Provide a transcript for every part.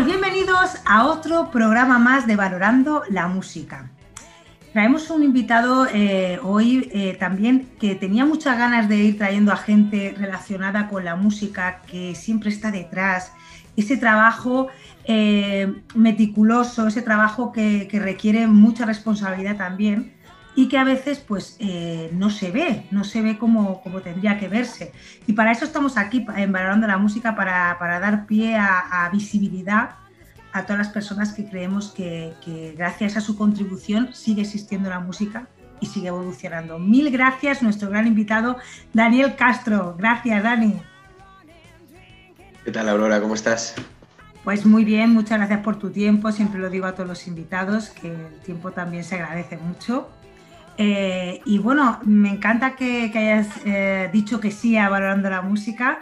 pues bienvenidos a otro programa más de Valorando la Música. Traemos un invitado eh, hoy eh, también que tenía muchas ganas de ir trayendo a gente relacionada con la música, que siempre está detrás, ese trabajo eh, meticuloso, ese trabajo que, requiere mucha responsabilidad también y que a veces pues no se ve, no se ve como, como, tendría que verse. Y para eso estamos aquí en Valorando la Música, para, dar pie a visibilidad a todas las personas que creemos que, gracias a su contribución sigue existiendo la música y sigue evolucionando. Mil gracias, nuestro gran invitado Daniel Castro. Gracias, Dani. ¿Qué tal, Aurora? ¿Cómo estás? Pues muy bien, muchas gracias por tu tiempo. Siempre lo digo a todos los invitados, que el tiempo también se agradece mucho. Eh, y bueno, me encanta que, hayas eh, dicho que sí a Valorando la Música.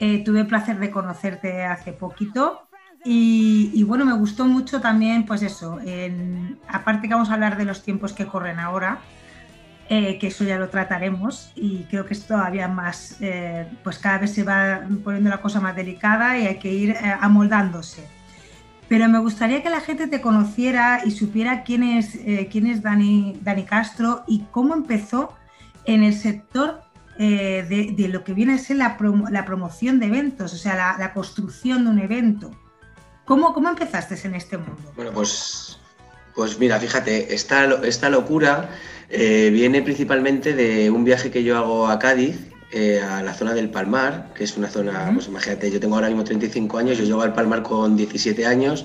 Eh, tuve el placer de conocerte hace poquito y, bueno, me gustó mucho también, pues eso, aparte que vamos a hablar de los tiempos que corren ahora, que eso ya lo trataremos y creo que es todavía más, pues cada vez se va poniendo la cosa más delicada y hay que ir amoldándose. Pero me gustaría que la gente te conociera y supiera quién es, quién es Dani, Dani Castro y cómo empezó en el sector de, lo que viene a ser la, promoción de eventos, o sea, la construcción de un evento. ¿Cómo, ¿Cómo empezaste en este mundo? Bueno, pues, pues mira, fíjate, esta, esta locura eh, viene principalmente de un viaje que yo hago a Cádiz, eh, a la zona del Palmar, que es una zona, pues imagínate, yo tengo ahora mismo 35 años, yo llego al Palmar con 17 años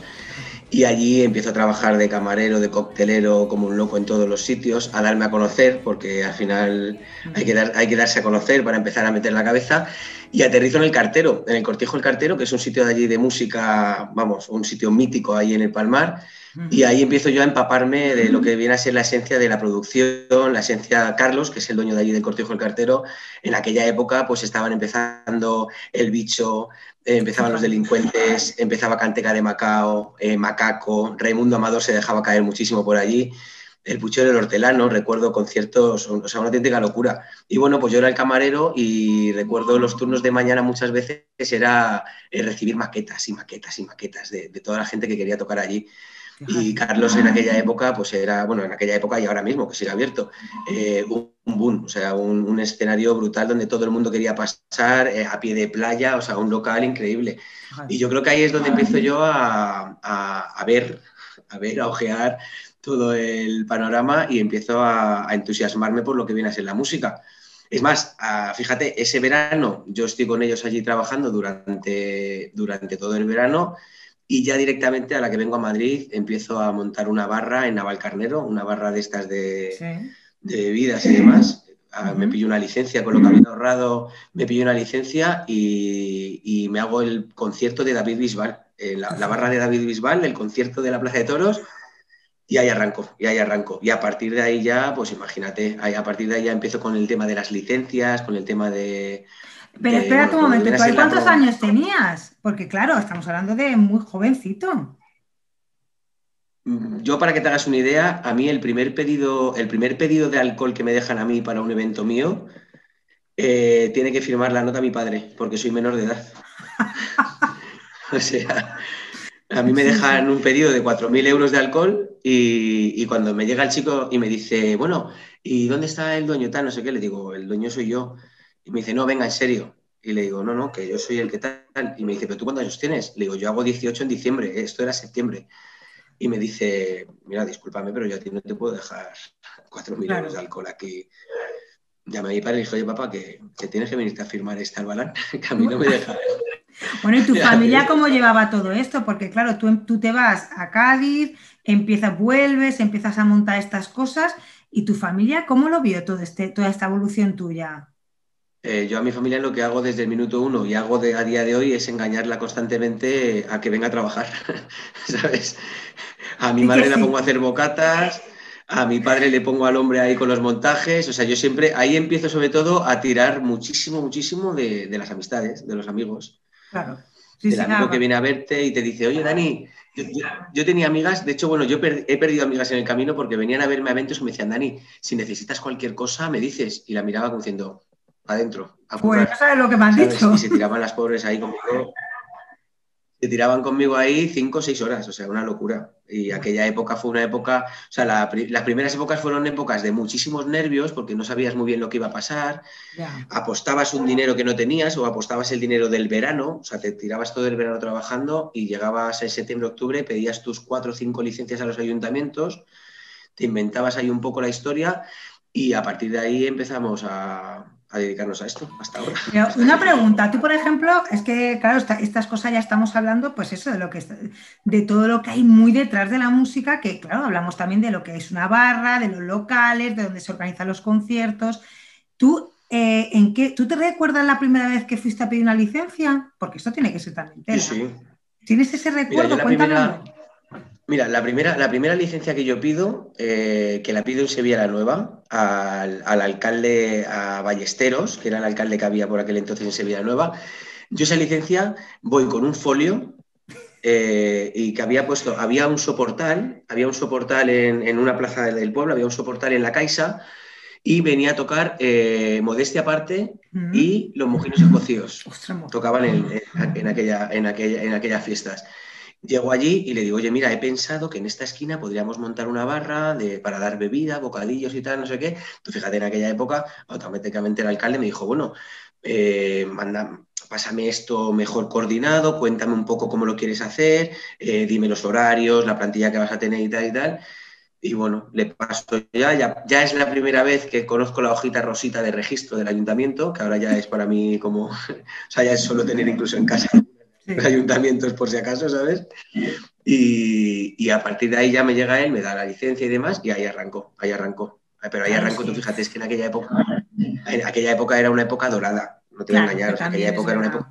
y allí empiezo a trabajar de camarero, de coctelero, como un loco en todos los sitios, a darme a conocer, porque al final hay que, dar, hay que darse a conocer para empezar a meter la cabeza y aterrizo en el Cartero, en el Cortijo del Cartero, que es un sitio de allí de música, vamos, un sitio mítico ahí en el Palmar. Y ahí empiezo yo a empaparme de lo que viene a ser la esencia de la producción, la esencia Carlos, que es el dueño de allí del Cortijo del Cartero. En aquella época, pues estaban empezando El Bicho, eh, empezaban los delincuentes, empezaba Canteca de Macao, eh, Macaco, Raimundo Amador se dejaba caer muchísimo por allí el Puchero del Hortelano, recuerdo conciertos, o sea, una auténtica locura. Y bueno, pues yo era el camarero y recuerdo los turnos de mañana muchas veces era eh, recibir maquetas y maquetas y maquetas de, toda la gente que quería tocar allí. Y Carlos en aquella época, pues era, bueno, en aquella época y ahora mismo, que sigue abierto, eh, un, boom, o sea, un, escenario brutal donde todo el mundo quería pasar eh, a pie de playa, o sea, un local increíble. Y yo creo que ahí es donde empiezo yo a, a ver, a ver, a ojear todo el panorama y empiezo a, entusiasmarme por lo que viene a ser la música. Es más, fíjate, ese verano yo estoy con ellos allí trabajando durante, durante todo el verano y ya directamente a la que vengo a Madrid empiezo a montar una barra en Navalcarnero, una barra de estas de, bebidas y demás. Ah, me pillo una licencia, con lo que había ahorrado, me pillo una licencia y, me hago el concierto de David Bisbal, eh, la, la, barra de David Bisbal, el concierto de la Plaza de Toros, y ahí arranco, y ahí arranco. Y a partir de ahí ya, pues imagínate, a partir de ahí ya empiezo con el tema de las licencias, con el tema de... Pero espera un momento, ¿tú cuántos años tenías? Porque claro, estamos hablando de muy jovencito. Mm, yo, para que te hagas una idea, a mí el primer pedido, el primer pedido de alcohol que me dejan a mí para un evento mío, eh, tiene que firmar la nota mi padre, porque soy menor de edad. o sea, a mí me dejan un pedido de 4.000 euros de alcohol y, cuando me llega el chico y me dice, bueno, ¿y dónde está el dueño? Tal, no sé qué, le digo, el dueño soy yo. Y me dice, no, venga, en serio. Y le digo, no, no, que yo soy el que tal. Y me dice, ¿pero tú cuántos años tienes? Le digo, yo hago 18 en diciembre, esto era septiembre. Y me dice, mira, discúlpame, pero yo a ti no te puedo dejar 4.000 euros de alcohol aquí. Llamé a mi padre y dije, oye, papá, que, tienes que venirte a firmar este albalán, que a mí no me deja. Bueno, ¿y tu familia cómo llevaba todo esto? Porque claro, tú, tú te vas a Cádiz, empiezas, vuelves, empiezas a montar estas cosas, ¿y tu familia cómo lo vio todo este, toda esta evolución tuya? Eh, yo a mi familia lo que hago desde el minuto uno y hago a día de hoy es engañarla constantemente a que venga a trabajar, ¿sabes? A mi madre la pongo a hacer bocatas, a mi padre le pongo al hombre ahí con los montajes, o sea, yo siempre, ahí empiezo sobre todo a tirar muchísimo, muchísimo de las amistades, de los amigos. Claro. el amigo que viene a verte y te dice, oye, Dani, yo, tenía amigas, de hecho, bueno, yo he perdido amigas en el camino porque venían a verme a eventos y me decían, Dani, si necesitas cualquier cosa, me dices. Y la miraba como diciendo, adentro. pues no sabes lo que me han dicho. Y se tiraban las pobres ahí conmigo. se tiraban conmigo ahí cinco o seis horas, o sea, una locura. Y aquella época fue una época, o sea, las primeras épocas fueron épocas de muchísimos nervios porque no sabías muy bien lo que iba a pasar, apostabas un dinero que no tenías o apostabas el dinero del verano, o sea, te tirabas todo el verano trabajando y llegabas en septiembre, octubre, pedías tus cuatro o cinco licencias a los ayuntamientos, te inventabas ahí un poco la historia y a partir de ahí empezamos a, a dedicarnos a esto hasta ahora. una pregunta, tú por ejemplo, es que claro, estas cosas ya estamos hablando, pues eso, de lo que de todo lo que hay muy detrás de la música, que claro, hablamos también de lo que es una barra, de los locales, de donde se organizan los conciertos. ¿Tú, eh, en qué, ¿tú te recuerdas la primera vez que fuiste a pedir una licencia? Porque esto tiene que ser también Sí, sí. ¿Tienes ese recuerdo? Cuéntamelo. Mira, la primera, la primera licencia que yo pido, eh, que la pido en Sevilla la Nueva, al, alcalde, a Ballesteros, que era el alcalde que había por aquel entonces en Sevilla Nueva, yo esa licencia voy con un folio eh, y que había puesto, había un soportal, había un soportal en, una plaza del pueblo, había un soportal en la Caixa y venía a tocar eh, Modestia Aparte y Los Mojinos y Cocíos. Tocaban en, aquella, en, aquella, en aquellas fiestas. Llego allí y le digo, oye, mira, he pensado que en esta esquina podríamos montar una barra de, para dar bebida, bocadillos y tal, no sé qué. Tú fíjate, en aquella época, automáticamente el alcalde me dijo, bueno, eh, pásame esto mejor coordinado, cuéntame un poco cómo lo quieres hacer, eh, dime los horarios, la plantilla que vas a tener y tal y tal. Y bueno, le paso ya, ya es la primera vez que conozco la hojita rosita de registro del ayuntamiento, que ahora ya es para mí como, o sea, ya es solo tener incluso en casa ayuntamientos por si acaso, ¿sabes? Y, a partir de ahí ya me llega él, me da la licencia y demás, y ahí arrancó, ahí arrancó. Pero ahí arrancó, tú fíjate, es que en aquella época, en aquella época era una época dorada, no te voy a engañar, en aquella época era una época...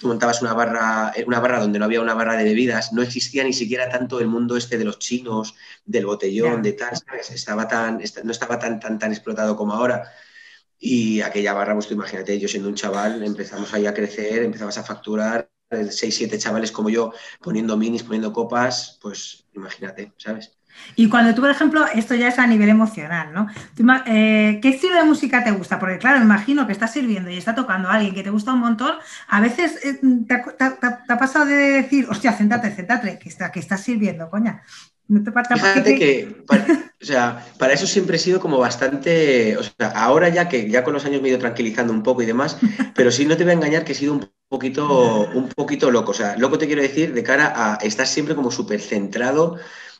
Tú montabas una barra, una barra donde no había una barra de bebidas, no existía ni siquiera tanto el mundo este de los chinos, del botellón, de tal, ¿sabes? Estaba tan, no estaba tan, tan, tan explotado como ahora. Y aquella barra, pues imagínate, yo siendo un chaval, empezamos ahí a crecer, empezabas a facturar, seis, siete chavales como yo, poniendo minis, poniendo copas, pues imagínate, ¿sabes? Y cuando tú, por ejemplo, esto ya es a nivel emocional, ¿no? Eh, ¿Qué estilo de música te gusta? Porque claro, imagino que estás sirviendo y está tocando a alguien que te gusta un montón. A veces eh, te, ha pasado de decir, hostia, céntate, céntate, que, está, que estás sirviendo, coña. Fíjate que, para, o sea, para eso siempre he sido como bastante, o sea, ahora ya que ya con los años me he ido tranquilizando un poco y demás, pero sí no te voy a engañar que he sido un poquito, un poquito loco, o sea, loco te quiero decir de cara a estar siempre como súper centrado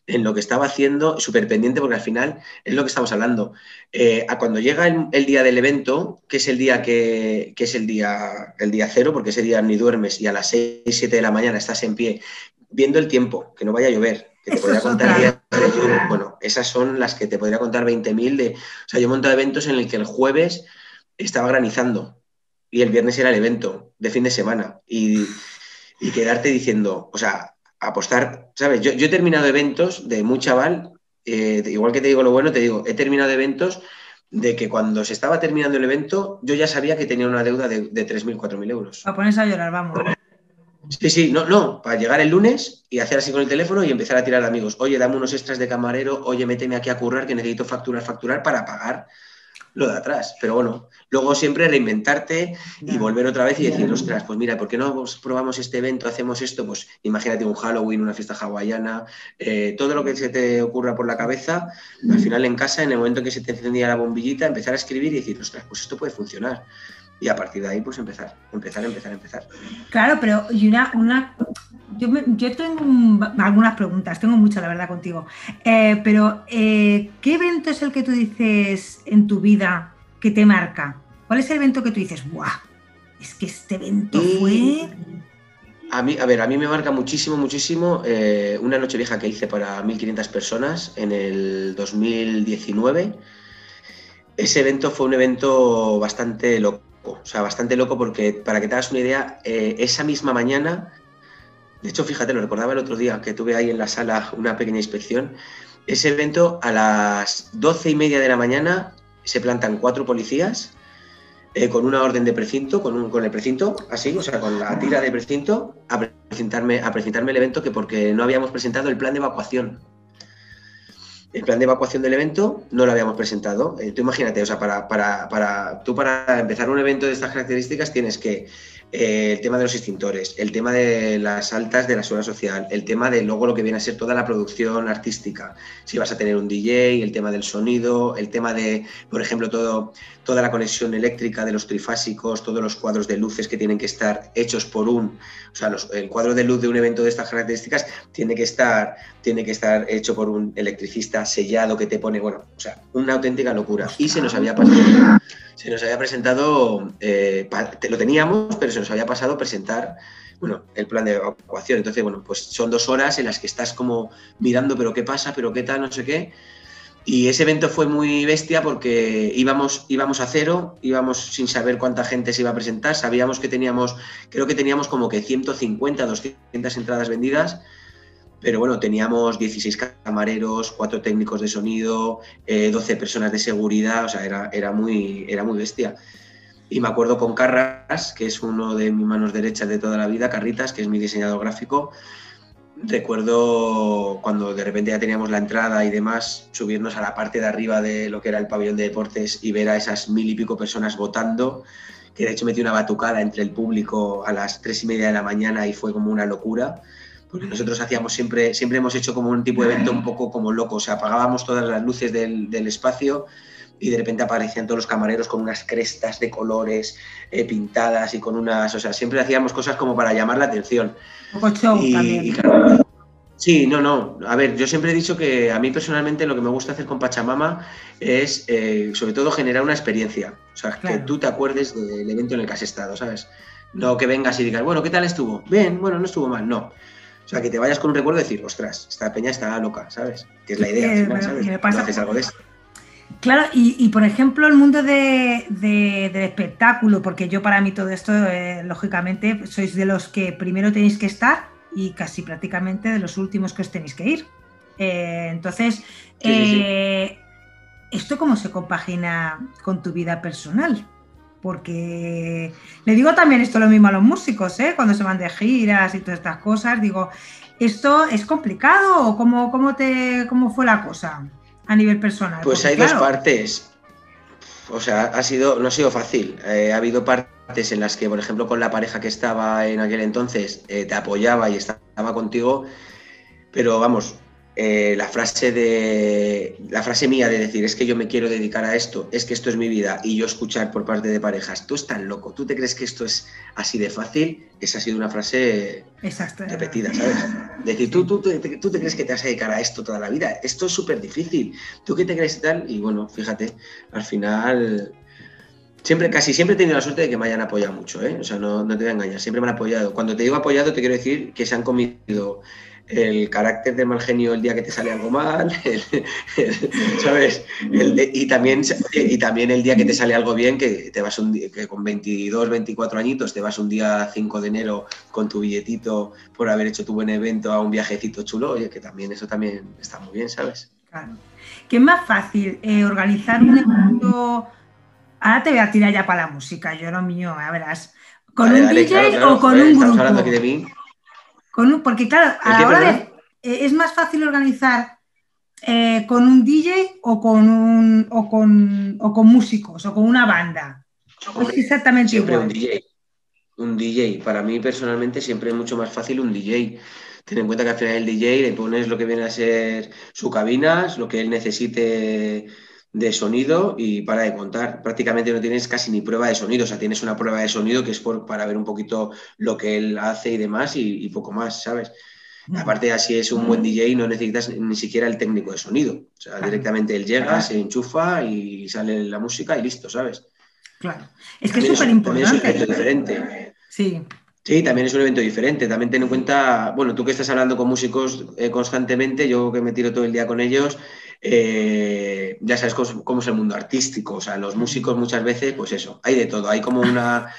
en lo que estaba haciendo, súper pendiente, porque al final es lo que estamos hablando. Eh, a cuando llega el, día del evento, que es el día que, que, es el día, el día cero, porque ese día ni duermes y a las 6, 7 de la mañana estás en pie, viendo el tiempo, que no vaya a llover, que te podría contar bueno, esas son las que te podría contar 20.000 de... O sea, yo he montado eventos en el que el jueves estaba granizando y el viernes era el evento de fin de semana y, quedarte diciendo, o sea, apostar, ¿sabes? Yo, he terminado eventos de muy chaval, eh, igual que te digo lo bueno, te digo, he terminado eventos de que cuando se estaba terminando el evento, yo ya sabía que tenía una deuda de, de 3.000, 4.000 euros. A ponerse a llorar, vamos. Sí, sí, no, no, para llegar el lunes y hacer así con el teléfono y empezar a tirar de amigos. Oye, dame unos extras de camarero, oye, méteme aquí a currar que necesito facturar, facturar para pagar lo de atrás. Pero bueno, luego siempre reinventarte y volver otra vez y decir, ostras, pues mira, ¿por qué no probamos este evento, hacemos esto? Pues imagínate un Halloween, una fiesta hawaiana, eh, todo lo que se te ocurra por la cabeza, al final en casa, en el momento que se te encendía la bombillita, empezar a escribir y decir, ostras, pues esto puede funcionar y a partir de ahí pues empezar, empezar, empezar, empezar. Claro, pero y una, una yo, yo tengo algunas preguntas, tengo muchas la verdad contigo, eh, pero eh, ¿qué evento es el que tú dices en tu vida que te marca? ¿Cuál es el evento que tú dices, ¡buah! Es que este evento fue... A mí, a ver, a mí me marca muchísimo, muchísimo eh, una noche vieja que hice para 1.500 personas en el 2019. Ese evento fue un evento bastante loco o sea, bastante loco porque, para que te hagas una idea, eh, esa misma mañana, de hecho, fíjate, lo recordaba el otro día que tuve ahí en la sala una pequeña inspección, ese evento a las doce y media de la mañana se plantan cuatro policías eh, con una orden de precinto, con, un, con el precinto, así, o sea, con la tira de precinto, a presentarme, a presentarme el evento que porque no habíamos presentado el plan de evacuación. El plan de evacuación del evento no lo habíamos presentado. Eh, tú imagínate, o sea, para, para, para, tú para empezar un evento de estas características tienes que eh, el tema de los extintores, el tema de las altas de la seguridad social, el tema de luego lo que viene a ser toda la producción artística, si vas a tener un DJ, el tema del sonido, el tema de, por ejemplo, todo, toda la conexión eléctrica de los trifásicos, todos los cuadros de luces que tienen que estar hechos por un, o sea, el cuadro de luz de un evento de estas características tiene que estar, tiene que estar hecho por un electricista sellado que te pone, bueno, o sea, una auténtica locura. Y se nos había pasado se nos había presentado, eh, lo teníamos, pero se nos había pasado presentar bueno, el plan de evacuación. Entonces, bueno, pues son dos horas en las que estás como mirando, pero qué pasa, pero qué tal, no sé qué. Y ese evento fue muy bestia porque íbamos, íbamos a cero, íbamos sin saber cuánta gente se iba a presentar, sabíamos que teníamos, creo que teníamos como que 150, 200 entradas vendidas pero bueno, teníamos 16 camareros, 4 técnicos de sonido, 12 eh, personas de seguridad, o sea, era, era, muy, era muy bestia. Y me acuerdo con Carras, que es uno de mis manos derechas de toda la vida, Carritas, que es mi diseñador gráfico. Recuerdo cuando de repente ya teníamos la entrada y demás, subirnos a la parte de arriba de lo que era el pabellón de deportes y ver a esas mil y pico personas votando, que de hecho metí una batucada entre el público a las tres y media de la mañana y fue como una locura porque nosotros hacíamos siempre, siempre hemos hecho como un tipo de evento un poco como loco, o sea, apagábamos todas las luces del, espacio y de repente aparecían todos los camareros con unas crestas de colores eh, pintadas y con unas, o sea, siempre hacíamos cosas como para llamar la atención. Un poco show también. sí, no, no. A ver, yo siempre he dicho que a mí personalmente lo que me gusta hacer con Pachamama es, eh, sobre todo, generar una experiencia. O sea, que tú te acuerdes del evento en el que has estado, ¿sabes? No que vengas y digas, bueno, ¿qué tal estuvo? Bien, bueno, no estuvo mal, no. O sea, que te vayas con un recuerdo y decir, ostras, esta peña está loca, ¿sabes? Que es la idea, eh, ¿sabes? Me pasa haces algo de esto. Claro, y, por ejemplo el mundo de, del espectáculo, porque yo para mí todo esto, eh, lógicamente, sois de los que primero tenéis que estar y casi prácticamente de los últimos que os tenéis que ir. Eh, entonces, ¿esto cómo se compagina con tu vida personal? Porque le digo también esto lo mismo a los músicos, ¿eh? cuando se van de giras y todas estas cosas, digo, ¿esto es complicado o cómo, cómo, te, cómo fue la cosa a nivel personal? Pues hay dos partes. O sea, ha sido, no ha sido fácil. Eh, ha habido partes en las que, por ejemplo, con la pareja que estaba en aquel entonces, eh, te apoyaba y estaba contigo, pero vamos, eh, la frase de la frase mía de decir es que yo me quiero dedicar a esto, es que esto es mi vida y yo escuchar por parte de parejas, tú estás loco, tú te crees que esto es así de fácil, esa ha sido una frase repetida, ¿sabes? Decir, ¿tú, tú, te, tú te crees que te vas a dedicar a esto toda la vida, esto es súper difícil, ¿tú qué te crees y tal? Y bueno, fíjate, al final siempre, casi siempre he tenido la suerte de que me hayan apoyado mucho, ¿eh? O sea, no, no te voy a engañar, siempre me han apoyado. Cuando te digo apoyado, te quiero decir que se han comido el carácter de mal genio el día que te sale algo mal, ¿sabes? y, también, y también el día que te sale algo bien, que te vas un que con 22, 24 añitos te vas un día 5 de enero con tu billetito por haber hecho tu buen evento a un viajecito chulo, oye, que también eso también está muy bien, ¿sabes? Claro. ¿Qué es más fácil? Eh, organizar un evento... Ahora te voy a tirar ya para la música, yo lo mío, a verás. ¿Con un DJ o con un grupo? hablando aquí de mí porque claro, a la hora de, eh, es más fácil organizar eh, con un DJ o con, un, o con, o con músicos o con una banda. es exactamente siempre un DJ. Un DJ. Para mí personalmente siempre es mucho más fácil un DJ. Ten en cuenta que al final el DJ le pones lo que viene a ser su cabina, lo que él necesite de sonido y para de contar. Prácticamente no tienes casi ni prueba de sonido, o sea, tienes una prueba de sonido que es por, para ver un poquito lo que él hace y demás y, poco más, ¿sabes? Mm. Aparte, así es un buen. DJ, no necesitas ni siquiera el técnico de sonido. O sea, directamente él llega, se enchufa y sale la música y listo, ¿sabes? Claro. Es que es súper importante. También es un evento diferente. Sí. Sí, también es un evento diferente. También ten en cuenta, bueno, tú que estás hablando con músicos eh, constantemente, yo que me tiro todo el día con ellos, eh, ya sabes cómo, es el mundo artístico, o sea, los músicos muchas veces, pues eso, hay de todo, hay como una,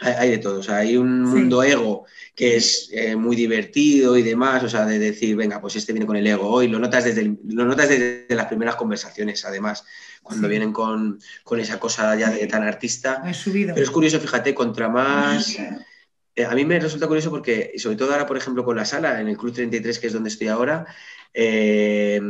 hay de todo, o sea, hay un mundo ego que es eh, muy divertido y demás, o sea, de decir, venga, pues este viene con el ego hoy, lo notas desde, lo notas desde las primeras conversaciones, además, cuando vienen con, esa cosa ya de tan artista. Pero es curioso, fíjate, contra más a mí me resulta curioso porque, sobre todo ahora, por ejemplo, con la sala, en el Club 33, que es donde estoy ahora, eh,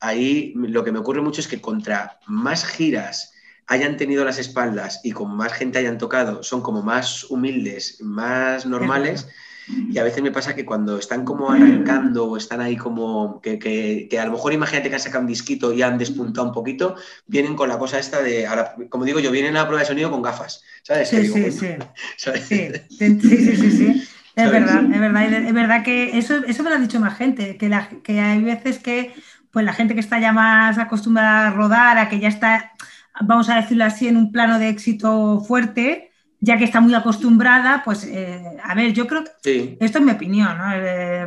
ahí lo que me ocurre mucho es que contra más giras hayan tenido las espaldas y con más gente hayan tocado, son como más humildes, más normales. Y a veces me pasa que cuando están como arrancando o están ahí como que, a lo mejor imagínate que han sacado un disquito y han despuntado un poquito, vienen con la cosa esta de, ahora, como digo yo, vienen a la prueba de sonido con gafas. ¿Sabes? Sí, sí, sí. sí. sí. Sí, sí, Es verdad, es verdad, es verdad que eso, eso me lo ha dicho más gente, que, la, que hay veces que pues la gente que está ya más acostumbrada a rodar, a que ya está, vamos a decirlo así, en un plano de éxito fuerte, ya que está muy acostumbrada, pues, eh, a ver, yo creo que esto es mi opinión, ¿no? Eh,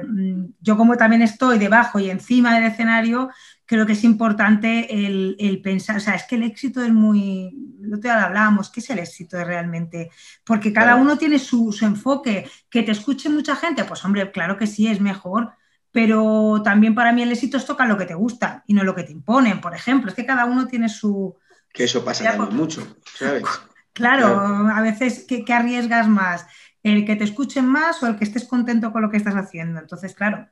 yo como también estoy debajo y encima del escenario, creo que es importante el, pensar, o sea, es que el éxito es muy, lo te hablábamos, ¿qué es el éxito realmente? Porque cada uno tiene su, enfoque, que te escuche mucha gente, pues hombre, claro que sí, es mejor, pero también para mí el éxito es tocar lo que te gusta y no lo que te imponen, por ejemplo, es que cada uno tiene su... Que eso pasa también mucho, ¿sabes? Claro, a veces, ¿qué, arriesgas más? ¿El que te escuchen más o el que estés contento con lo que estás haciendo? Entonces, claro,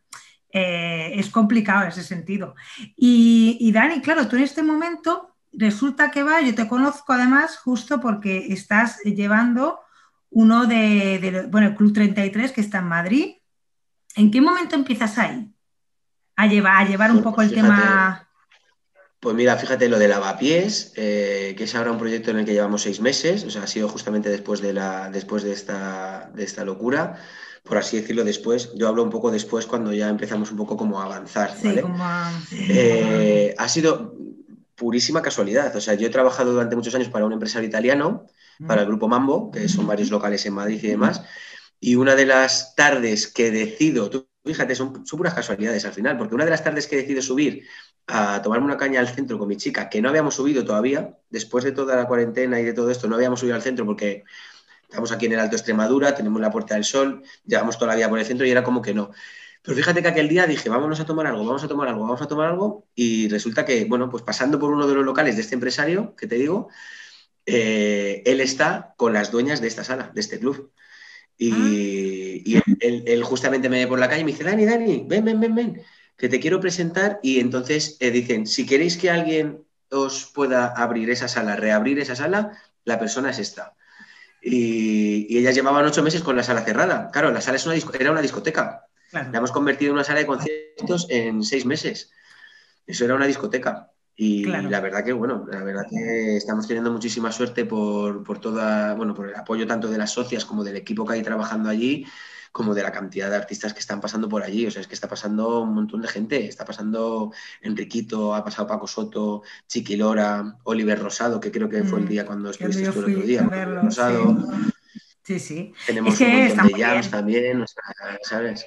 eh, es complicado en ese sentido. Y, Dani, claro, tú en este momento resulta que va, yo te conozco además justo porque estás llevando uno de, bueno, el Club 33 que está en Madrid. ¿En qué momento empiezas ahí? A llevar, a llevar un poco el tema pues mira, fíjate lo de Lavapiés, eh, que es ahora un proyecto en el que llevamos seis meses, o sea, ha sido justamente después de, la, después de, esta, de esta locura, por así decirlo después. Yo hablo un poco después cuando ya empezamos un poco como a avanzar. ¿vale? Eh, ha sido purísima casualidad. O sea, yo he trabajado durante muchos años para un empresario italiano, para el grupo Mambo, que son varios locales en Madrid y demás. Y una de las tardes que decido, tú fíjate, son, son puras casualidades al final, porque una de las tardes que decido subir a tomarme una caña al centro con mi chica, que no habíamos subido todavía, después de toda la cuarentena y de todo esto, no habíamos subido al centro porque estamos aquí en el Alto Extremadura, tenemos la Puerta del Sol, llevamos toda la vida por el centro y era como que no. Pero fíjate que aquel día dije, vámonos a tomar algo, vamos a tomar algo, vamos a tomar algo, y resulta que, bueno, pues pasando por uno de los locales de este empresario, que te digo, eh, él está con las dueñas de esta sala, de este club. Y, ah. él, justamente me ve por la calle y me dice, Dani, Dani, ven, ven, ven, ven que te quiero presentar y entonces eh, dicen, si queréis que alguien os pueda abrir esa sala, reabrir esa sala, la persona es esta. Y, ellas llevaban ocho meses con la sala cerrada. Claro, la sala es una era una discoteca. La hemos convertido en una sala de conciertos en seis meses. Eso era una discoteca. Y la verdad que, bueno, la verdad que estamos teniendo muchísima suerte por, por, toda, bueno, por el apoyo tanto de las socias como del equipo que hay trabajando allí como de la cantidad de artistas que están pasando por allí. O sea, es que está pasando un montón de gente. Está pasando Enriquito, ha pasado Paco Soto, Chiqui Lora, Oliver Rosado, que creo que fue el mm, día cuando estuviste el otro día. Rosado. Sí. sí, Tenemos un montón de jams también, ¿sabes?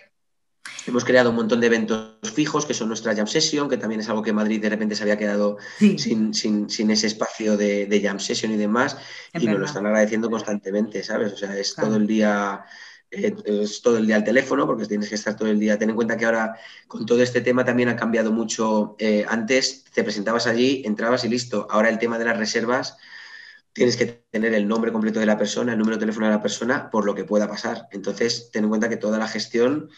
Hemos creado un montón de eventos fijos, que son nuestra Jam Session, que también es algo que Madrid de repente se había quedado sin, sin, ese espacio de, Jam Session y demás, y nos lo están agradeciendo constantemente, ¿sabes? O sea, es todo el día eh, es todo el día al teléfono, porque tienes que estar todo el día. Ten en cuenta que ahora con todo este tema también ha cambiado mucho. Eh, antes te presentabas allí, entrabas y listo. Ahora el tema de las reservas, tienes que tener el nombre completo de la persona, el número de teléfono de la persona, por lo que pueda pasar. Entonces, ten en cuenta que toda la gestión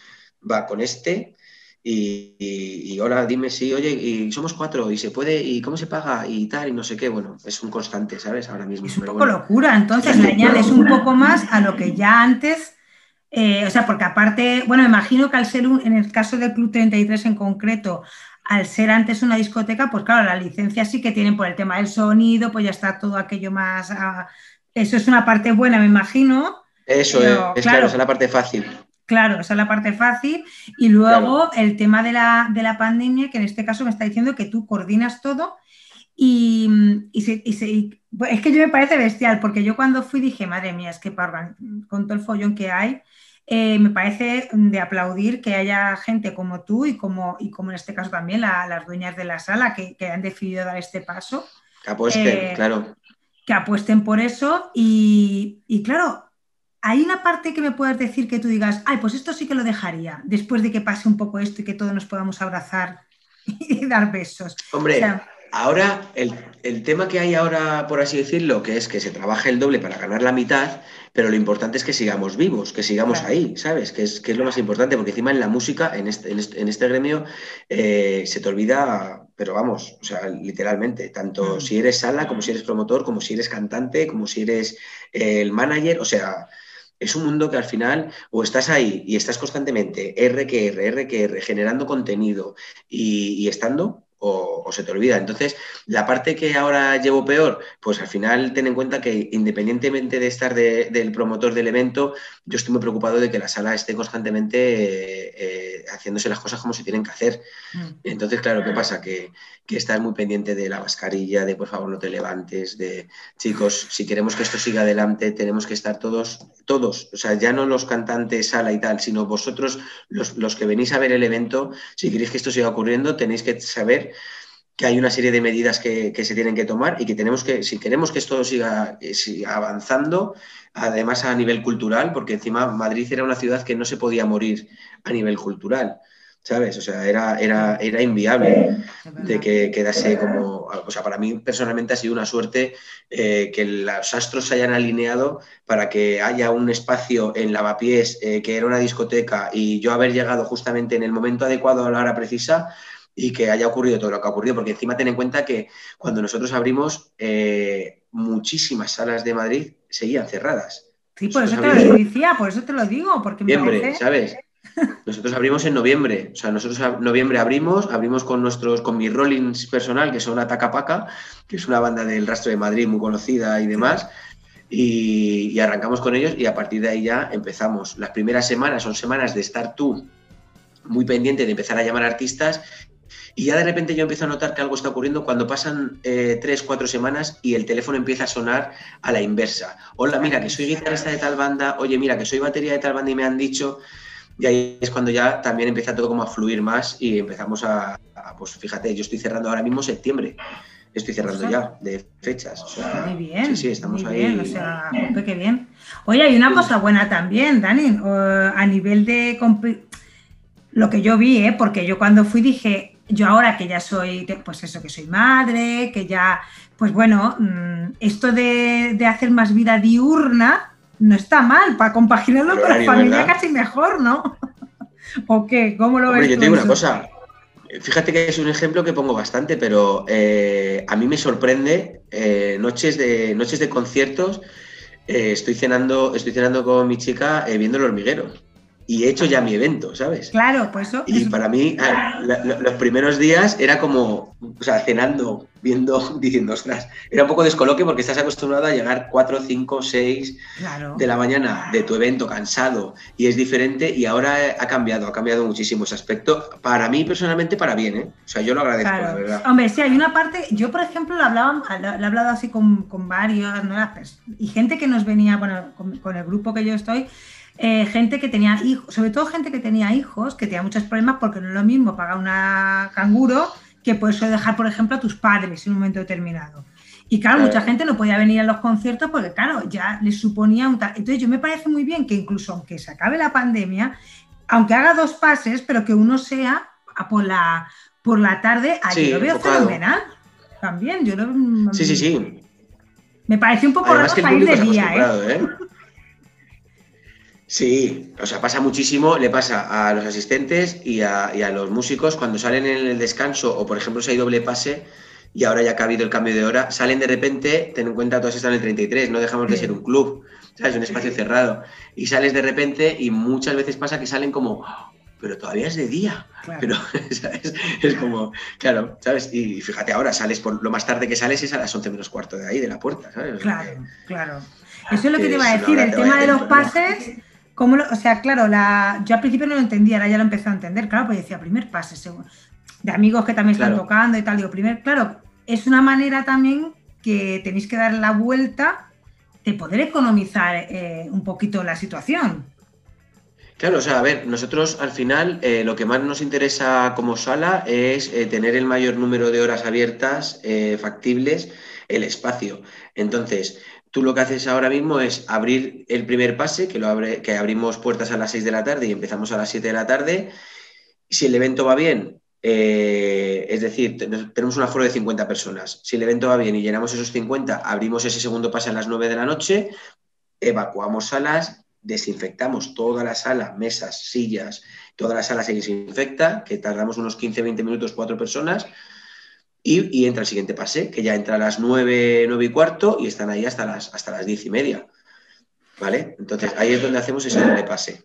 va con este. Y, hola, dime si, oye, y somos cuatro, y se puede, y cómo se paga, y tal, y no sé qué, bueno, es un constante, ¿sabes? Ahora mismo. Es un poco locura, entonces le añades un poco más a lo que ya antes eh, o sea, porque aparte, bueno, me imagino que al ser un, en el caso del Club 33 en concreto, al ser antes una discoteca, pues claro, la licencia sí que tienen por el tema del sonido, pues ya está todo aquello más. Ah, eso es una parte buena, me imagino. Eso es, claro, esa es la parte fácil. Claro, esa es la parte fácil. Y luego el tema de la, de la, pandemia, que en este caso me está diciendo que tú coordinas todo. Y, es que yo me parece bestial, porque yo cuando fui dije, madre mía, es que para, con todo el follón que hay, eh, me parece de aplaudir que haya gente como tú y como, y como en este caso también las dueñas de la sala que, han decidido dar este paso. Que apuesten, eh, claro. Que apuesten por eso y, claro, hay una parte que me puedes decir que tú digas, ay, pues esto sí que lo dejaría, después de que pase un poco esto y que todos nos podamos abrazar y dar besos. Hombre, Ahora, el, tema que hay ahora, por así decirlo, que es que se trabaja el doble para ganar la mitad, pero lo importante es que sigamos vivos, que sigamos ahí, ¿sabes? Que es, que es lo más importante, porque encima en la música, en este, en este, este gremio, eh, se te olvida, pero vamos, o sea, literalmente, tanto si eres sala, como si eres promotor, como si eres cantante, como si eres eh, el manager, o sea, es un mundo que al final o estás ahí y estás constantemente RQR, RQR, generando contenido y, y estando, o, se te olvida. Entonces, la parte que ahora llevo peor, pues al final ten en cuenta que independientemente de estar del promotor del evento, yo estoy muy preocupado de que la sala esté constantemente eh, eh, haciéndose las cosas como se tienen que hacer. Mm. Entonces, claro, ¿qué pasa? Que, que estás muy pendiente de la mascarilla, de por favor no te levantes, de chicos, si queremos que esto siga adelante, tenemos que estar todos, todos, o sea, ya no los cantantes, sala y tal, sino vosotros, los, los que venís a ver el evento, si queréis que esto siga ocurriendo, tenéis que saber que hay una serie de medidas que, se tienen que tomar y que tenemos que, si queremos que esto siga, eh, siga, avanzando, además a nivel cultural, porque encima Madrid era una ciudad que no se podía morir a nivel cultural. ¿sabes? O sea, era, era, era inviable de que quedase como, o sea, para mí personalmente ha sido una suerte eh, que los astros se hayan alineado para que haya un espacio en Lavapiés eh, que era una discoteca y yo haber llegado justamente en el momento adecuado a la hora precisa y que haya ocurrido todo lo que ha ocurrido, porque encima ten en cuenta que cuando nosotros abrimos, eh, muchísimas salas de Madrid seguían cerradas. Sí, por eso te lo decía, por eso te lo digo, porque me ¿sabes? Nosotros abrimos en noviembre, o sea, nosotros en noviembre abrimos, abrimos con nuestros, con mi Rollins personal, que son Ataca Paca, que es una banda del rastro de Madrid muy conocida y demás, y, y, arrancamos con ellos y a partir de ahí ya empezamos. Las primeras semanas son semanas de estar tú muy pendiente de empezar a llamar artistas y ya de repente yo empiezo a notar que algo está ocurriendo cuando pasan eh, tres, cuatro semanas y el teléfono empieza a sonar a la inversa. Hola, mira, que soy guitarrista de tal banda, oye, mira, que soy batería de tal banda y me han dicho. Y ahí es cuando ya también empieza todo como a fluir más y empezamos a, pues fíjate, yo estoy cerrando ahora mismo septiembre. Estoy cerrando ya de fechas. muy bien. Sí, sí, estamos ahí. Bien, o sea, qué bien. Oye, hay una cosa buena también, Dani, a nivel de lo que yo vi, ¿eh? porque yo cuando fui dije, yo ahora que ya soy, pues eso, que soy madre, que ya, pues bueno, mm, esto de, hacer más vida diurna no está mal, para compaginarlo con la familia casi mejor, ¿no? ¿O qué? ¿Cómo lo ves? Yo te digo una cosa, fíjate que es un ejemplo que pongo bastante, pero eh, a mí me sorprende eh, noches, de, noches de conciertos, eh, estoy, cenando, estoy cenando con mi chica viendo el hormiguero y he hecho ya mi evento, ¿sabes? Claro, pues eso. Y para mí, ah, los primeros días era como, o sea, cenando, viendo, diciendo, ostras, era un poco descoloque porque estás acostumbrado a llegar 4, 5, 6 de la mañana de tu evento cansado y es diferente y ahora ha cambiado, ha cambiado muchísimo ese aspecto. Para mí, personalmente, para bien, ¿eh? O sea, yo lo agradezco, la verdad. Hombre, sí, hay una parte, yo por ejemplo lo hablaba, he hablado así con, varios, ¿no? y gente que nos venía, bueno, con el grupo que yo estoy, eh, gente que tenía hijos, sobre todo gente que tenía hijos, que tenía muchos problemas porque no es lo mismo pagar una canguro que puedes dejar, por ejemplo, a tus padres en un momento determinado. Y claro, mucha gente no podía venir a los conciertos porque, claro, ya les suponía un tal. Entonces, yo me parece muy bien que incluso aunque se acabe la pandemia, aunque haga dos pases, pero que uno sea por la, por la tarde, ahí lo veo fenomenal. También, yo lo. Sí, sí, sí. Me parece un poco raro salir de día, ¿eh? ¿eh? Sí, o sea, pasa muchísimo, le pasa a los asistentes y a, los músicos cuando salen en el descanso o, por ejemplo, si hay doble pase y ahora ya que ha habido el cambio de hora, salen de repente, ten en cuenta, todos están en el 33, no dejamos de ser un club, ¿sabes? Un espacio cerrado. Y sales de repente y muchas veces pasa que salen como, pero todavía es de día. Pero, ¿sabes? Es como, claro, ¿sabes? Y fíjate ahora, sales por lo más tarde que sales es a las 11 menos cuarto de ahí, de la puerta, ¿sabes? Claro, claro. Eso es lo que, te iba a decir, el tema de los pases o sea, claro, la, yo al principio no lo entendía, ahora ya lo empecé a entender, claro, pues decía, primer pase, de amigos que también están tocando y tal, digo, primer, claro, es una manera también que tenéis que dar la vuelta de poder economizar eh, un poquito la situación. Claro, o sea, a ver, nosotros al final eh, lo que más nos interesa como sala es eh, tener el mayor número de horas abiertas factibles, el espacio. Entonces, Tú lo que haces ahora mismo es abrir el primer pase, que, lo abre, que abrimos puertas a las 6 de la tarde y empezamos a las 7 de la tarde. Si el evento va bien, Eh, es decir, tenemos un aforo de 50 personas. Si el evento va bien y llenamos esos 50, abrimos ese segundo pase a las 9 de la noche, evacuamos salas, desinfectamos toda la sala, mesas, sillas, toda la sala se desinfecta, que tardamos unos 15-20 minutos, cuatro personas, y, entra el siguiente pase, que ya entra a las 9, 9 y cuarto y están ahí hasta las, hasta las 10 y media. ¿Vale? Entonces ahí es donde hacemos ese doble pase.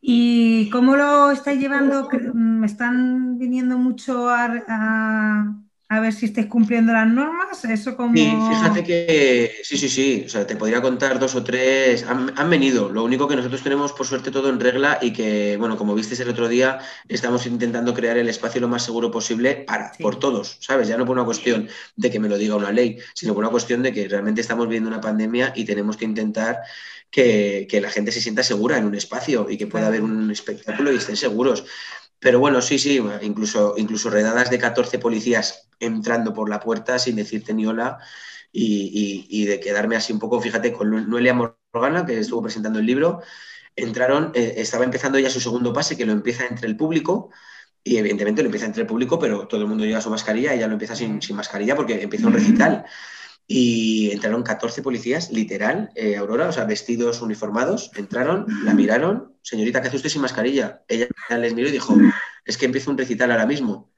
¿Y cómo lo estáis llevando? ¿Me están viniendo mucho a ver si estáis cumpliendo las normas. Eso como... Sí, fíjate que sí, sí, sí. O sea, te podría contar dos o tres. Han, venido. Lo único que nosotros tenemos, por suerte, todo en regla y que, bueno, como viste el otro día, estamos intentando crear el espacio lo más seguro posible para, por todos, ¿sabes? Ya no por una cuestión de que me lo diga una ley, sino por una cuestión de que realmente estamos viviendo una pandemia y tenemos que intentar que, que la gente se sienta segura en un espacio y que pueda haber un espectáculo y estén seguros. Pero bueno, sí, sí, incluso, incluso redadas de 14 policías entrando por la puerta sin decirte ni hola y, de quedarme así un poco, fíjate, con Noelia Morgana, que estuvo presentando el libro, entraron, eh, estaba empezando ya su segundo pase, que lo empieza entre el público, y evidentemente lo empieza entre el público, pero todo el mundo lleva su mascarilla, ella lo empieza sin, sin mascarilla porque empieza un recital. Y entraron 14 policías, literal, eh, Aurora, o sea, vestidos, uniformados, entraron, la miraron, señorita, ¿qué hace usted sin mascarilla? Ella les miró y dijo, es que empieza un recital ahora mismo.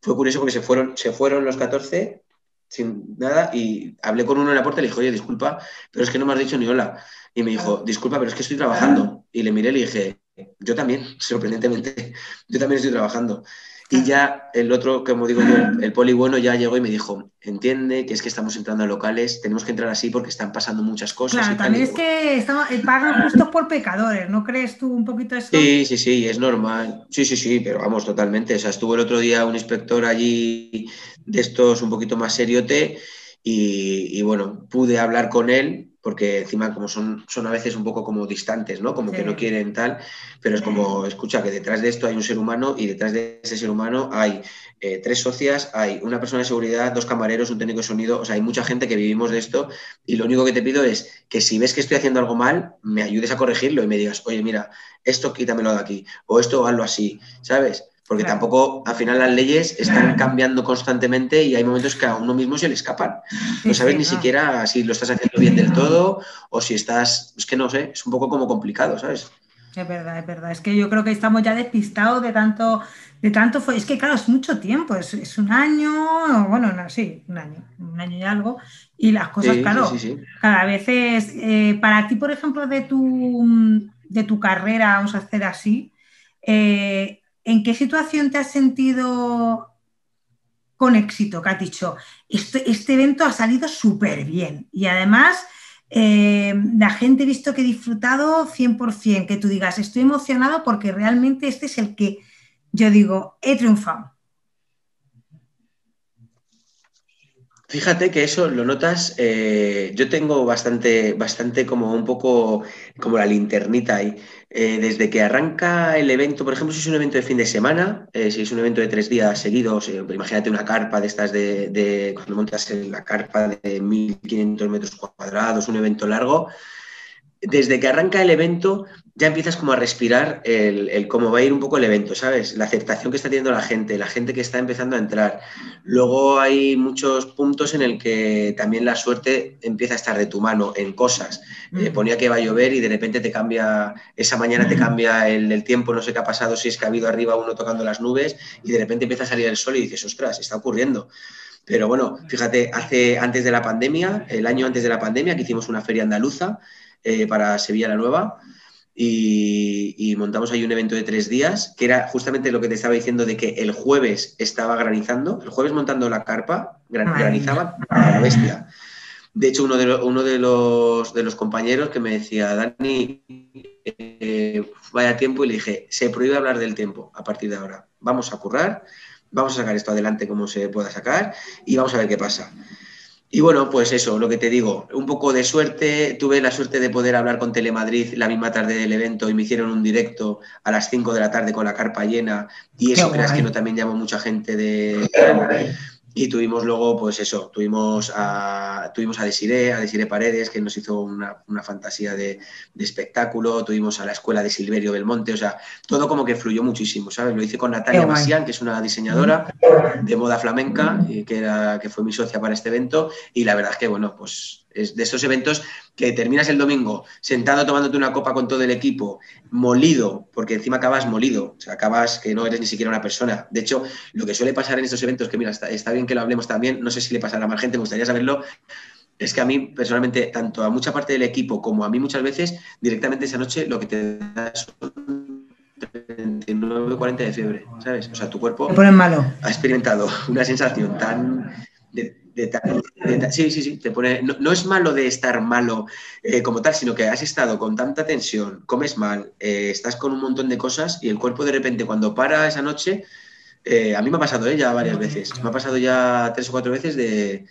Fue curioso porque se fueron, se fueron los 14 sin nada y hablé con uno en la puerta y le dije, oye, disculpa, pero es que no me has dicho ni hola. Y me dijo, disculpa, pero es que estoy trabajando. Y le miré y le dije, yo también, sorprendentemente, yo también estoy trabajando. Y ya el otro, como digo yo, el poli bueno ya llegó y me dijo, entiende que es que estamos entrando a locales, tenemos que entrar así porque están pasando muchas cosas. Claro, también es que estamos, eh, pagan justos por pecadores, ¿no crees tú un poquito eso? Sí, sí, sí, es normal. Sí, sí, sí, pero vamos, totalmente. O sea, estuvo el otro día un inspector allí de estos un poquito más seriote y, y bueno, pude hablar con él porque encima como son, son a veces un poco como distantes, ¿no? Como que no quieren tal, pero es como, escucha, que detrás de esto hay un ser humano y detrás de ese ser humano hay eh, tres socias, hay una persona de seguridad, dos camareros, un técnico de sonido, o sea, hay mucha gente que vivimos de esto y lo único que te pido es que si ves que estoy haciendo algo mal, me ayudes a corregirlo y me digas, oye, mira, esto quítamelo de aquí, o esto hazlo así, ¿sabes? Porque tampoco al final las leyes están cambiando constantemente y hay momentos que a uno mismo se le escapan. No sabes ni siquiera si lo estás haciendo bien del todo o si estás, es que no sé, es un poco como complicado, ¿sabes? Es verdad, es verdad. Es que yo creo que estamos ya despistados de tanto, de tanto fue. Es que claro, es mucho tiempo, es, un año, bueno, no, sí, un año, un año y algo. Y las cosas, claro, cada vez es. Eh, para ti, por ejemplo, de tu, de tu carrera, vamos a hacer así, eh, ¿en qué situación te has sentido con éxito? Que has dicho, este, este evento ha salido súper bien y además eh, la gente ha visto que he disfrutado 100%, que tú digas, estoy emocionado porque realmente este es el que yo digo, he triunfado. Fíjate que eso lo notas, eh, yo tengo bastante, bastante como un poco como la linternita ahí. Eh, desde que arranca el evento, por ejemplo, si es un evento de fin de semana, eh, si es un evento de tres días seguidos, imagínate una carpa de estas de, de cuando montas la carpa de 1500 metros cuadrados, un evento largo, desde que arranca el evento ya empiezas como a respirar el, cómo va a ir un poco el evento, ¿sabes? La aceptación que está teniendo la gente, la gente que está empezando a entrar. Luego hay muchos puntos en el que también la suerte empieza a estar de tu mano en cosas. Eh, ponía que va a llover y de repente te cambia, esa mañana te cambia el, tiempo, no sé qué ha pasado, si es que ha habido arriba uno tocando las nubes y de repente empieza a salir el sol y dices, ostras, está ocurriendo. Pero bueno, fíjate, hace antes de la pandemia, el año antes de la pandemia, que hicimos una feria andaluza, eh, para Sevilla la Nueva. Y, montamos ahí un evento de tres días, que era justamente lo que te estaba diciendo de que el jueves estaba granizando, el jueves montando la carpa, granizaba a la bestia. De hecho, uno de, uno de, los, de los compañeros que me decía, Dani, eh, vaya tiempo, y le dije, se prohíbe hablar del tiempo a partir de ahora. Vamos a currar, vamos a sacar esto adelante como se pueda sacar y vamos a ver qué pasa. Y bueno, pues eso, lo que te digo, un poco de suerte. Tuve la suerte de poder hablar con Telemadrid la misma tarde del evento y me hicieron un directo a las 5 de la tarde con la carpa llena. Y eso, creas que no, también llamó mucha gente de. Y tuvimos luego, pues eso, tuvimos a, tuvimos a Desiré, a Desiré Paredes, que nos hizo una, fantasía de, espectáculo, tuvimos a la escuela de Silverio Belmonte, o sea, todo como que fluyó muchísimo, ¿sabes? Lo hice con Natalia Masián, que es una diseñadora de moda flamenca, y que, era, que fue mi socia para este evento, y la verdad es que, bueno, pues es de estos eventos que terminas el domingo sentado tomándote una copa con todo el equipo, molido, porque encima acabas molido, o sea, acabas que no eres ni siquiera una persona. De hecho, lo que suele pasar en estos eventos, que mira, está, bien que lo hablemos también, no sé si le pasará a más gente, me gustaría saberlo, es que a mí personalmente, tanto a mucha parte del equipo como a mí muchas veces, directamente esa noche lo que te da son 39, 40 de fiebre, ¿sabes? O sea, tu cuerpo malo. ha experimentado una sensación tan sí, sí, sí, te pone, no, es malo de estar malo eh, como tal, sino que has estado con tanta tensión, comes mal, eh, estás con un montón de cosas y el cuerpo de repente cuando para esa noche eh, a mí me ha pasado ya varias veces. Me ha pasado ya tres o cuatro veces de,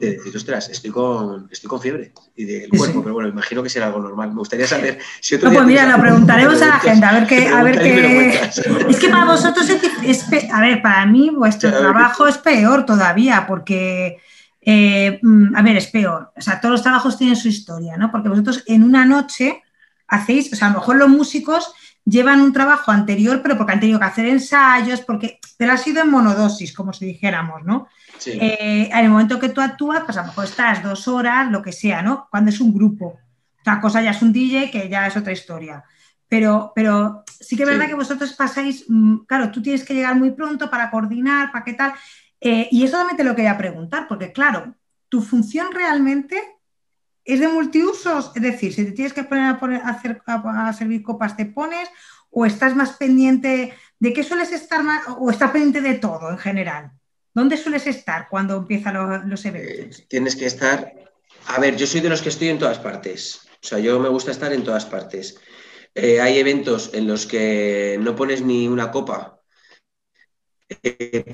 decir, ostras, estoy con, estoy con fiebre y del cuerpo, pero bueno, imagino que será algo normal. Me gustaría saber si otro no, pues mira, lo preguntaremos a la gente, a ver qué. A ver qué... Es que para vosotros es, A ver, para mí vuestro trabajo es peor todavía, porque. Eh, mm, a ver, es peor. O sea, todos los trabajos tienen su historia, ¿no? Porque vosotros en una noche hacéis, o sea, a lo mejor los músicos llevan un trabajo anterior, pero porque han tenido que hacer ensayos, porque te lo ha sido en monodosis, como si dijéramos, ¿no? Eh, en el momento que tú actúas, pues a lo mejor estás dos horas, lo que sea, ¿no? Cuando es un grupo. Otra cosa ya es un DJ, que ya es otra historia. Pero, pero sí que es verdad que vosotros pasáis, mm, claro, tú tienes que llegar muy pronto para coordinar, para qué tal. Eh, y eso también te lo quería preguntar, porque claro, tu función realmente es de multiusos, es decir, si te tienes que poner a, poner, hacer, a, servir copas, te pones, o estás más pendiente de qué sueles estar más, o estás pendiente de todo en general. ¿Dónde sueles estar cuando empiezan los, eventos? Eh, tienes que estar. A ver, yo soy de los que estoy en todas partes. O sea, yo me gusta estar en todas partes. Eh, hay eventos en los que no pones ni una copa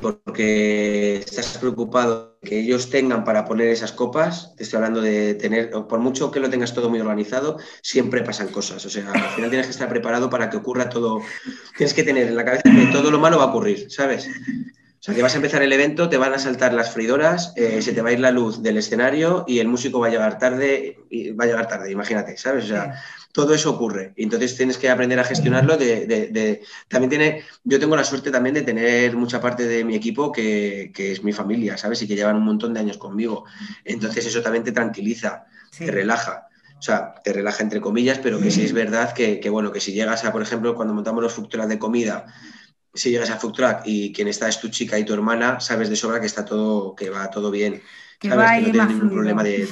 porque estás preocupado que ellos tengan para poner esas copas, te estoy hablando de tener, por mucho que lo tengas todo muy organizado, siempre pasan cosas. O sea, al final tienes que estar preparado para que ocurra todo. Tienes que tener en la cabeza que todo lo malo va a ocurrir, ¿sabes? O sea, que vas a empezar el evento, te van a saltar las freidoras, eh, se te va a ir la luz del escenario y el músico va a llegar tarde, y va a llegar tarde, imagínate, ¿sabes? O sea, todo eso ocurre. Y entonces tienes que aprender a gestionarlo. De, también tiene, yo tengo la suerte también de tener mucha parte de mi equipo que, es mi familia, ¿sabes? Y que llevan un montón de años conmigo. Entonces eso también te tranquiliza, te relaja. O sea, te relaja entre comillas, pero que sí es verdad que, bueno, que si llegas a, por ejemplo, cuando montamos los food de comida, si llegas a food truck y quien está es tu chica y tu hermana, sabes de sobra que está todo, que va todo bien. Que va que no tienes ningún problema de.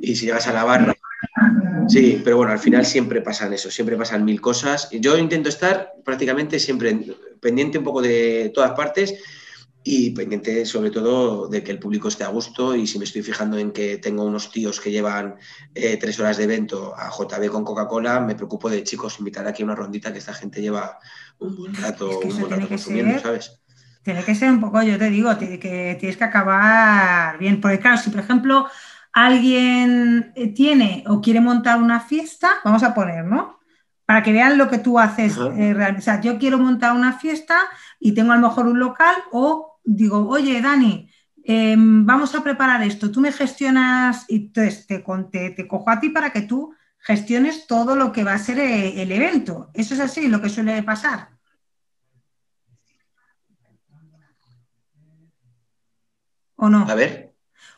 Y si llegas a la barra. Sí, pero bueno, al final siempre pasan eso, siempre pasan mil cosas. Yo intento estar prácticamente siempre pendiente un poco de todas partes y pendiente sobre todo de que el público esté a gusto y si me estoy fijando en que tengo unos tíos que llevan eh, tres horas de evento a JB con Coca-Cola, me preocupo de chicos invitar aquí una rondita que esta gente lleva un buen rato, un buen rato consumiendo, ¿sabes? Tiene que ser un poco, yo te digo, que tienes que acabar bien, porque claro, si por ejemplo alguien eh, tiene o quiere montar una fiesta, vamos a poner, ¿no? Para que vean lo que tú haces. Eh, o sea, yo quiero montar una fiesta y tengo a lo mejor un local o digo, oye, Dani, em, vamos a preparar esto, tú me gestionas y entonces te, te, cojo a ti para que tú gestiones todo lo que va a ser eh, el, evento. Eso es así, lo que suele pasar. ¿O no? A ver.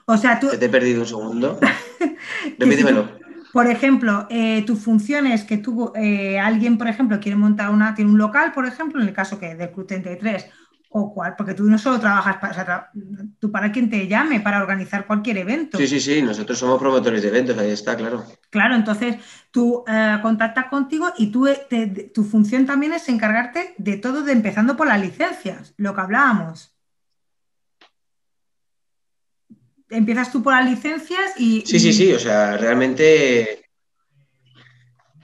O sea, tú... Te he perdido un segundo. Repítemelo. por ejemplo, eh, tu función es que tú, eh, alguien, por ejemplo, quiere montar una, tiene un local, por ejemplo, en el caso que del Club 33, o cuál, porque tú no solo trabajas para, tú para quien te llame, para organizar cualquier evento. Sí, sí, sí, nosotros somos promotores de eventos, ahí está, claro. Claro, entonces tú eh, contactas contigo y tú, tu función también es encargarte de todo, de empezando por las licencias, lo que hablábamos. Empiezas tú por las licencias y... Sí, sí, sí, o sea, realmente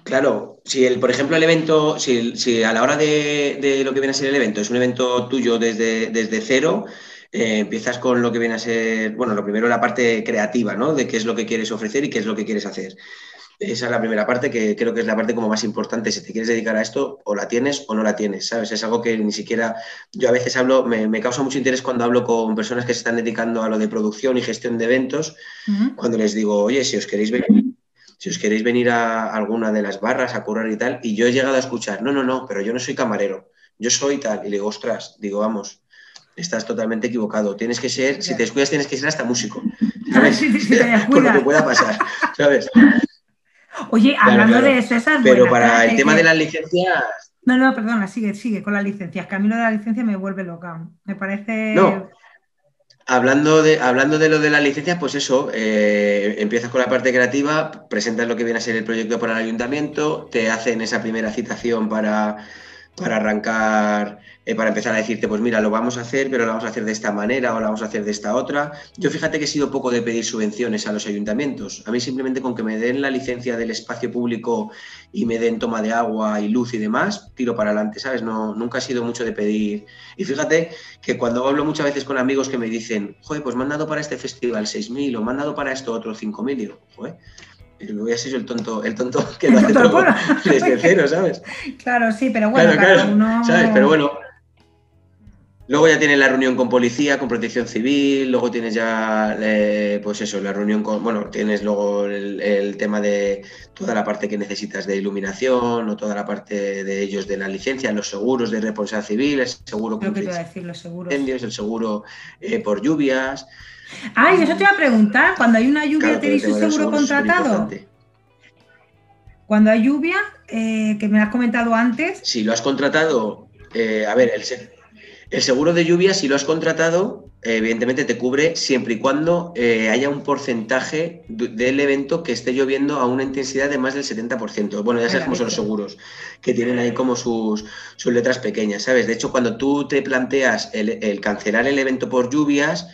Claro, si el, por ejemplo el evento, si, a la hora de, lo que viene a ser el evento es un evento tuyo desde, desde cero, eh, empiezas con lo que viene a ser, bueno, lo primero la parte creativa, ¿no? De qué es lo que quieres ofrecer y qué es lo que quieres hacer. Esa es la primera parte que creo que es la parte como más importante. Si te quieres dedicar a esto, o la tienes o no la tienes, ¿sabes? Es algo que ni siquiera yo a veces hablo, me, causa mucho interés cuando hablo con personas que se están dedicando a lo de producción y gestión de eventos, cuando les digo, oye, si os queréis venir, si os queréis venir a alguna de las barras a currar y tal, y yo he llegado a escuchar, no, no, no, pero yo no soy camarero, yo soy tal, y le digo, ostras, digo, vamos, estás totalmente equivocado. Tienes que ser, si te descuidas, tienes que ser hasta músico. ¿sabes? Por lo que pueda pasar, ¿sabes? Oye, hablando de eso, esas Pero para el tema de las licencias. No, no, perdona, sigue, sigue con las licencias. Que a mí lo de la licencia me vuelve loca. Me parece. No. Hablando de, hablando de lo de las licencias, pues eso, eh, empiezas con la parte creativa, presentas lo que viene a ser el proyecto para el ayuntamiento, te hacen esa primera citación para, para arrancar eh, para empezar a decirte, pues mira, lo vamos a hacer, pero lo vamos a hacer de esta manera o lo vamos a hacer de esta otra. Yo fíjate que he sido poco de pedir subvenciones a los ayuntamientos. A mí simplemente con que me den la licencia del espacio público y me den toma de agua y luz y demás, tiro para adelante, ¿sabes? No, nunca he sido mucho de pedir. Y fíjate que cuando hablo muchas veces con amigos que me dicen, joder, pues me han dado para este festival 6.000 o me han dado para esto otro 5.000, digo, joder voy a ser el tonto, el tonto que lo hace todo desde cero, ¿sabes? Claro, sí, pero bueno, claro, ¿sabes? Pero bueno, Luego ya tienes la reunión con policía, con protección civil, luego tienes ya, eh, pues eso, la reunión con, bueno, tienes luego el, tema de toda la parte que necesitas de iluminación o toda la parte de ellos de la licencia, los seguros de responsabilidad civil, el seguro Creo que te iba a decir, los seguros. el seguro eh, por lluvias. Ah, y eso te iba a preguntar, cuando hay una lluvia, ¿tenéis un seguro contratado? Cuando hay lluvia, eh, que me has comentado antes. Si lo has contratado, a ver, el, el seguro de lluvia, si lo has contratado, evidentemente te cubre siempre y cuando eh, haya un porcentaje del evento que esté lloviendo a una intensidad de más del 70%. Bueno, ya sabes cómo son los seguros, que tienen ahí como sus, letras pequeñas, ¿sabes? De hecho, cuando tú te planteas el, cancelar el evento por lluvias,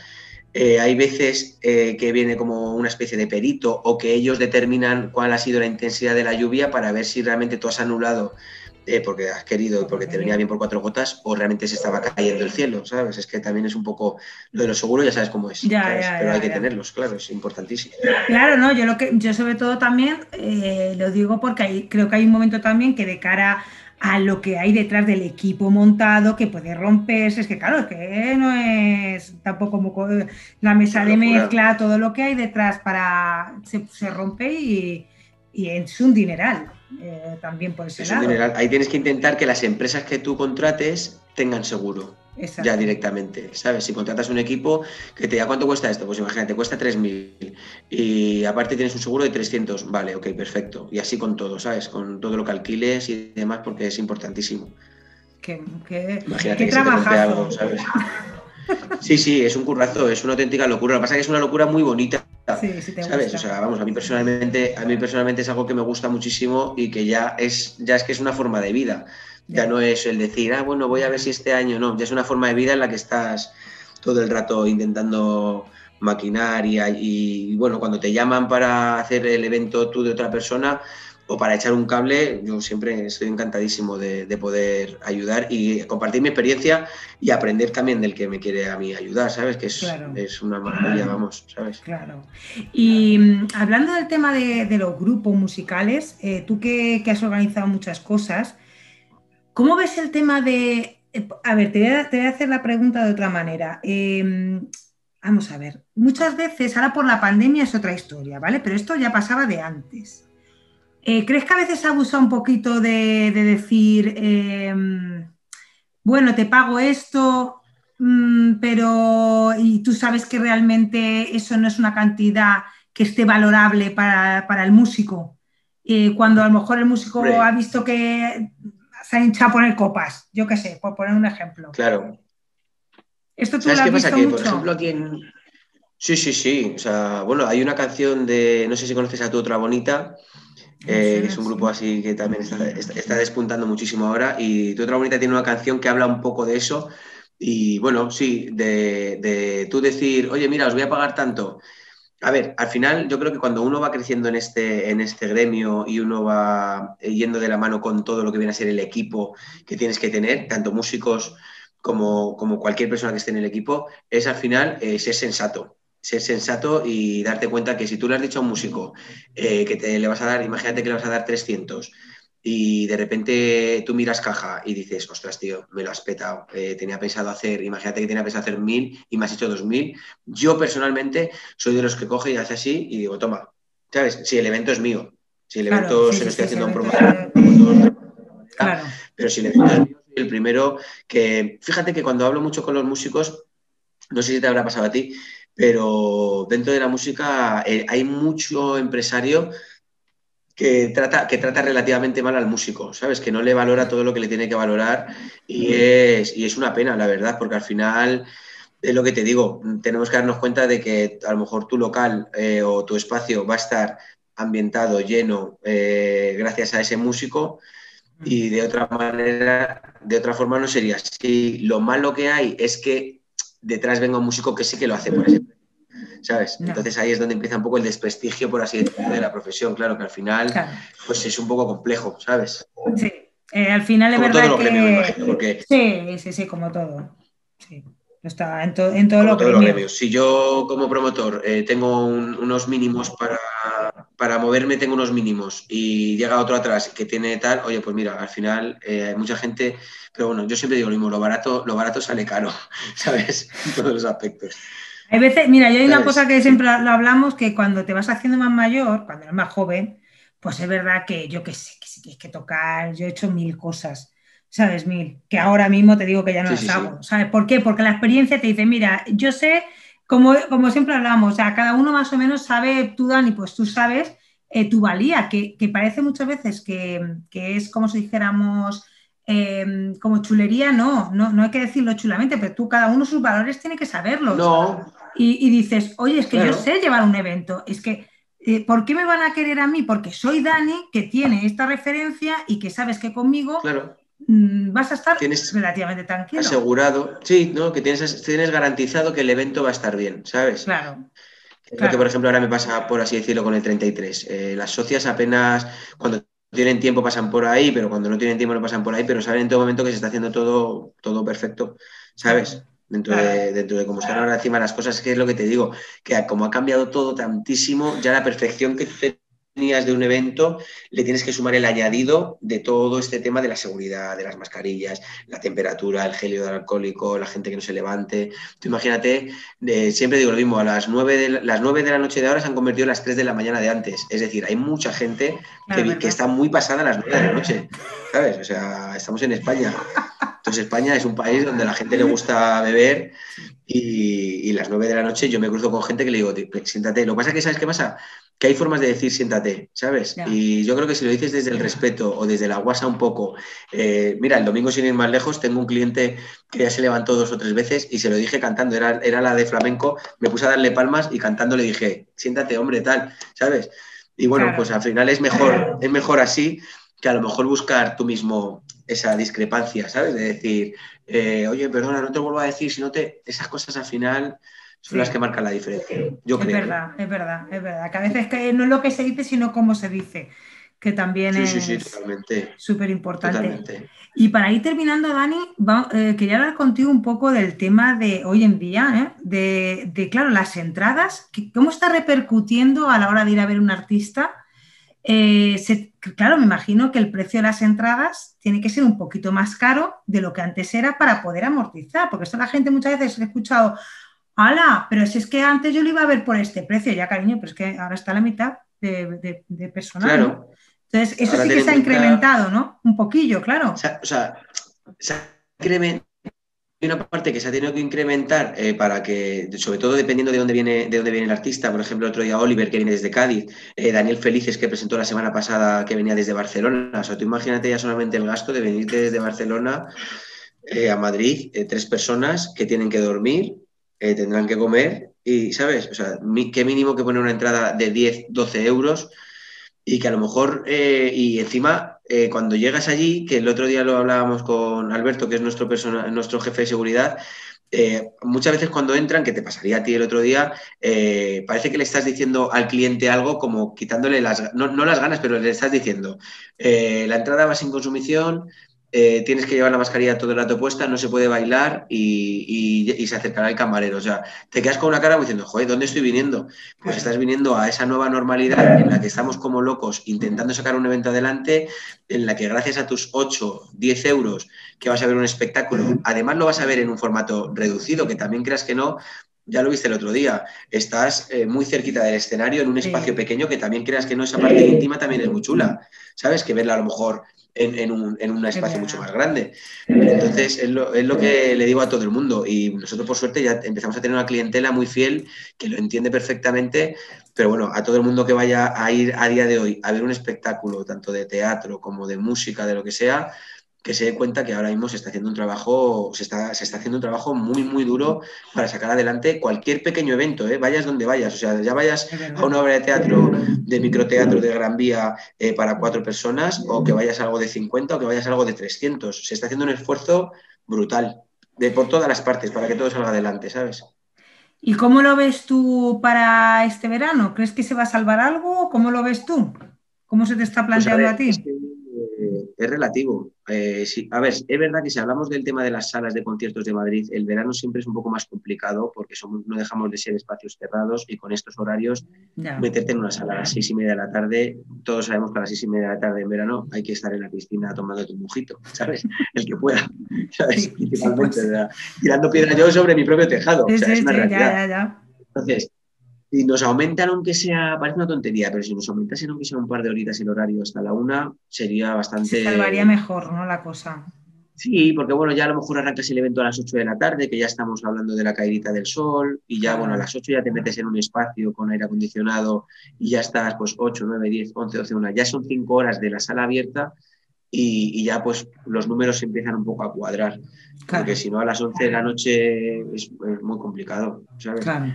eh, hay veces eh, que viene como una especie de perito o que ellos determinan cuál ha sido la intensidad de la lluvia para ver si realmente tú has anulado eh, porque has querido porque te venía bien por cuatro gotas o realmente se estaba cayendo el cielo, ¿sabes? Es que también es un poco lo de los seguros, ya sabes cómo es, pero hay que tenerlos, claro, es importantísimo. Claro, no, yo lo que yo sobre todo también eh, lo digo porque hay, creo que hay un momento también que de cara a lo que hay detrás del equipo montado que puede romperse, es que claro, que no es tampoco como la mesa de mezcla, todo lo que hay detrás para se, se rompe y, y es un dineral. Eh, también por ese lado. Ahí tienes que intentar que las empresas que tú contrates tengan seguro. Ya directamente, ¿sabes? Si contratas un equipo que te diga cuánto cuesta esto, pues imagínate, cuesta 3.000 y aparte tienes un seguro de 300, vale, ok, perfecto. Y así con todo, ¿sabes? Con todo lo que alquiles y demás, porque es importantísimo. Qué, qué, imagínate que se te algo, ¿sabes? Sí, sí, es un currazo, es una auténtica locura. Lo que pasa es que es una locura muy bonita ¿Sabes? O sea, vamos, a mí personalmente, a mí personalmente es algo que me gusta muchísimo y que ya es, ya es que es una forma de vida. Ya no es el decir, ah, bueno, voy a ver si este año, no, ya es una forma de vida en la que estás todo el rato intentando maquinar y, y bueno, cuando te llaman para hacer el evento tú de otra persona, o para echar un cable, yo siempre estoy encantadísimo de, poder ayudar y compartir mi experiencia y aprender también del que me quiere a mí ayudar, ¿sabes? Que es, una maravilla, vamos, ¿sabes? Claro. Y mm, hablando del tema de, los grupos musicales, eh, tú que, has organizado muchas cosas, ¿cómo ves el tema de... Eh, a ver, te voy a, hacer la pregunta de otra manera. Em, vamos a ver, muchas veces, ahora por la pandemia es otra historia, ¿vale? Pero esto ya pasaba de antes. Eh, ¿Crees que a veces abusa un poquito de, decir, em, bueno, te pago esto, mm, pero y tú sabes que realmente eso no es una cantidad que esté valorable para, el músico? Eh, cuando a lo mejor el músico ha visto que se ha hinchado a poner copas, yo qué sé, por poner un ejemplo. Claro. ¿Esto tú ¿Sabes qué pasa? Que, por ejemplo, aquí en... Sí, sí, sí. O sea, bueno, hay una canción de, no sé si conoces a tu otra bonita, eh, es un grupo así que también está, despuntando muchísimo ahora. Y Tu otra bonita tiene una canción que habla un poco de eso. Y bueno, sí, de, tú decir, oye, mira, os voy a pagar tanto. A ver, al final yo creo que cuando uno va creciendo en este, en este gremio y uno va yendo de la mano con todo lo que viene a ser el equipo que tienes que tener, tanto músicos como, como cualquier persona que esté en el equipo, es al final eh, ser sensato. Ser sensato y darte cuenta que si tú le has dicho a un músico eh, que te le vas a dar, imagínate que le vas a dar 300 y de repente tú miras caja y dices, ostras, tío, me lo has petado, eh, tenía pensado hacer, imagínate que tenía pensado hacer mil y me has hecho dos mil. Yo personalmente soy de los que coge y hace así y digo, toma, ¿sabes? Si el evento es mío, si el evento se lo estoy haciendo a un promotor, pero si el evento es mío, soy el primero que, fíjate que cuando hablo mucho con los músicos, no sé si te habrá pasado a ti, pero dentro de la música eh, hay mucho empresario que trata, que trata relativamente mal al músico, ¿sabes? Que no le valora todo lo que le tiene que valorar y es, y es una pena, la verdad, porque al final es lo que te digo, tenemos que darnos cuenta de que a lo mejor tu local eh, o tu espacio va a estar ambientado, lleno, eh, gracias a ese músico y de otra manera, de otra forma no sería así. Lo malo que hay es que detrás venga un músico que sí que lo hace por ese ¿sabes? Entonces ahí es donde empieza un poco el desprestigio, por así decirlo, de la profesión, claro, que al final pues es un poco complejo, ¿sabes? Sí, eh, al final es verdad que... Sí, sí, sí, como todo. Sí. Está en, en todo lo que Si yo como promotor eh, tengo unos mínimos para, para, moverme, tengo unos mínimos y llega otro atrás que tiene tal, oye, pues mira, al final eh, hay mucha gente, pero bueno, yo siempre digo lo mismo, lo barato, lo barato sale caro, ¿sabes? En todos los aspectos. Hay veces, mira, yo hay una cosa que siempre lo hablamos, que cuando te vas haciendo más mayor, cuando eres más joven, pues es verdad que yo que sé, que si tienes que tocar, yo he hecho mil cosas, ¿sabes? Mil, que ahora mismo te digo que ya no las hago, ¿sabes? ¿Por qué? Porque la experiencia te dice, mira, yo sé, como, como siempre hablamos, o sea, cada uno más o menos sabe, tú Dani, pues tú sabes eh, tu valía, que, parece muchas veces que, es como si dijéramos... Em, como chulería, no, no, no hay que decirlo chulamente, pero tú cada uno sus valores tiene que saberlos. No, y, dices, oye, es que yo sé llevar un evento, es que, eh, ¿por qué me van a querer a mí? Porque soy Dani, que tiene esta referencia y que sabes que conmigo mm, vas a estar relativamente tranquilo. Asegurado, sí, ¿no? que tienes, tienes garantizado que el evento va a estar bien, ¿sabes? Claro. Lo que, por ejemplo, ahora me pasa, por así decirlo, con el 33. Eh, las socias apenas, cuando tienen tiempo pasan por ahí, pero cuando no tienen tiempo no pasan por ahí, pero saben en todo momento que se está haciendo todo, todo perfecto, ¿sabes? dentro de, dentro de cómo están ahora encima las cosas, que es lo que te digo, que como ha cambiado todo tantísimo, ya la perfección que tenías de un evento, le tienes que sumar el añadido de todo este tema de la seguridad, de las mascarillas, la temperatura, el gelio alcohólico, la gente que no se levante. Tú imagínate, siempre digo lo mismo, a las 9, de la, las 9 de la noche de ahora se han convertido en las 3 de la mañana de antes. Es decir, hay mucha gente que, que está muy pasada a las 9 de la noche, ¿sabes? O sea, estamos en España. Entonces España es un país donde a la gente le gusta beber y, las nueve de la noche yo me cruzo con gente que le digo, siéntate. Lo que pasa es que, ¿sabes qué pasa? Que hay formas de decir siéntate, ¿sabes? Y yo creo que si lo dices desde el respeto o desde la guasa un poco, eh, mira, el domingo sin ir más lejos, tengo un cliente que ya se levantó dos o tres veces y se lo dije cantando, era, era la de flamenco, me puse a darle palmas y cantando le dije, siéntate, hombre, tal, ¿sabes? Y bueno, pues al final es mejor, es mejor así que a lo mejor buscar tú mismo esa discrepancia, ¿sabes? De decir, eh, oye, perdona, no te vuelvo a decir, si no te. Esas cosas al final son las que marcan la diferencia. Yo es verdad, es verdad, es verdad. Que a veces que no es lo que se dice, sino cómo se dice, que también es súper importante. Y para ir terminando, Dani, eh, quería hablar contigo un poco del tema de hoy en día, ¿eh? de, de, claro, las entradas, ¿cómo está repercutiendo a la hora de ir a ver un artista? Eh, claro, me imagino que el precio de las entradas tiene que ser un poquito más caro de lo que antes era para poder amortizar, porque esto la gente muchas veces he escuchado, ¡hala! Pero si es que antes yo lo iba a ver por este precio, ya cariño, pero es que ahora está la mitad de, personal. Entonces, eso sí que se ha incrementado, ¿no? Un poquillo, claro. O sea, o sea se ha incrementado una parte que se ha tenido que incrementar eh, para que, sobre todo dependiendo de dónde viene, de dónde viene el artista, por ejemplo, otro día Oliver que viene desde Cádiz, eh, Daniel Felices que presentó la semana pasada que venía desde Barcelona. O sea, tú imagínate ya solamente el gasto de venir desde Barcelona eh, a Madrid, tres personas que tienen que dormir, tendrán que comer y, ¿sabes? O sea, qué mínimo que poner una entrada de 10, 12 euros y que a lo mejor, y encima eh, cuando llegas allí, que el otro día lo hablábamos con Alberto, que es nuestro, nuestro jefe de seguridad, eh, muchas veces cuando entran, que te pasaría a ti el otro día, eh, parece que le estás diciendo al cliente algo como quitándole las, no, las ganas, pero le estás diciendo, la entrada va sin consumición, eh, tienes que llevar la mascarilla todo el rato puesta, no se puede bailar y, se acercará el camarero. O sea, te quedas con una cara diciendo, joder, ¿dónde estoy viniendo? Pues estás viniendo a esa nueva normalidad en la que estamos como locos intentando sacar un evento adelante, en la que gracias a tus 8, 10 euros que vas a ver un espectáculo, además lo vas a ver en un formato reducido, que también creas que no, ya lo viste el otro día, estás eh, muy cerquita del escenario en un espacio pequeño que también creas que no, esa parte íntima también es muy chula, ¿sabes? Que verla a lo mejor en, un, espacio mucho más grande. Entonces, es lo, que le digo a todo el mundo. Y nosotros, por suerte, ya empezamos a tener una clientela muy fiel que lo entiende perfectamente. Pero bueno, a todo el mundo que vaya a ir a día de hoy a ver un espectáculo, tanto de teatro como de música, de lo que sea, que se dé cuenta que ahora mismo se está haciendo un trabajo, se está, se está haciendo un trabajo muy, muy duro para sacar adelante cualquier pequeño evento, ¿eh? vayas donde vayas, o sea, ya vayas a una obra de teatro, de microteatro de Gran Vía eh, para cuatro personas, o que vayas a algo de 50 o que vayas a algo de 300. Se está haciendo un esfuerzo brutal, de por todas las partes, para que todo salga adelante, ¿sabes? ¿Y cómo lo ves tú para este verano? ¿Crees que se va a salvar algo? ¿Cómo lo ves tú? ¿Cómo se te está pues planteando a, ti? es relativo. Eh, A ver, es verdad que si hablamos del tema de las salas de conciertos de Madrid, el verano siempre es un poco más complicado porque somos, no dejamos de ser espacios cerrados y con estos horarios meterte en una sala a las seis y media de la tarde, todos sabemos que a las seis y media de la tarde en verano hay que estar en la piscina tomando tu mojito, ¿sabes? El que pueda, ¿sabes? Principalmente, tirando piedra yo sobre mi propio tejado. o sea, es una realidad. Entonces, si nos aumentan, aunque sea, parece una tontería, pero si nos aumentasen aunque sea un par de horitas el horario hasta la una, sería bastante. Se salvaría mejor, ¿no? La cosa. Sí, porque bueno, ya a lo mejor arrancas el evento a las 8 de la tarde, que ya estamos hablando de la caída del sol, y ya, bueno, a las 8 ya te metes en un espacio con aire acondicionado y ya estás, pues 8, 9, 10, 11, 12, 1. Ya son 5 horas de la sala abierta y, ya, pues, los números empiezan un poco a cuadrar. Porque si no, a las 11 de la noche es, muy complicado.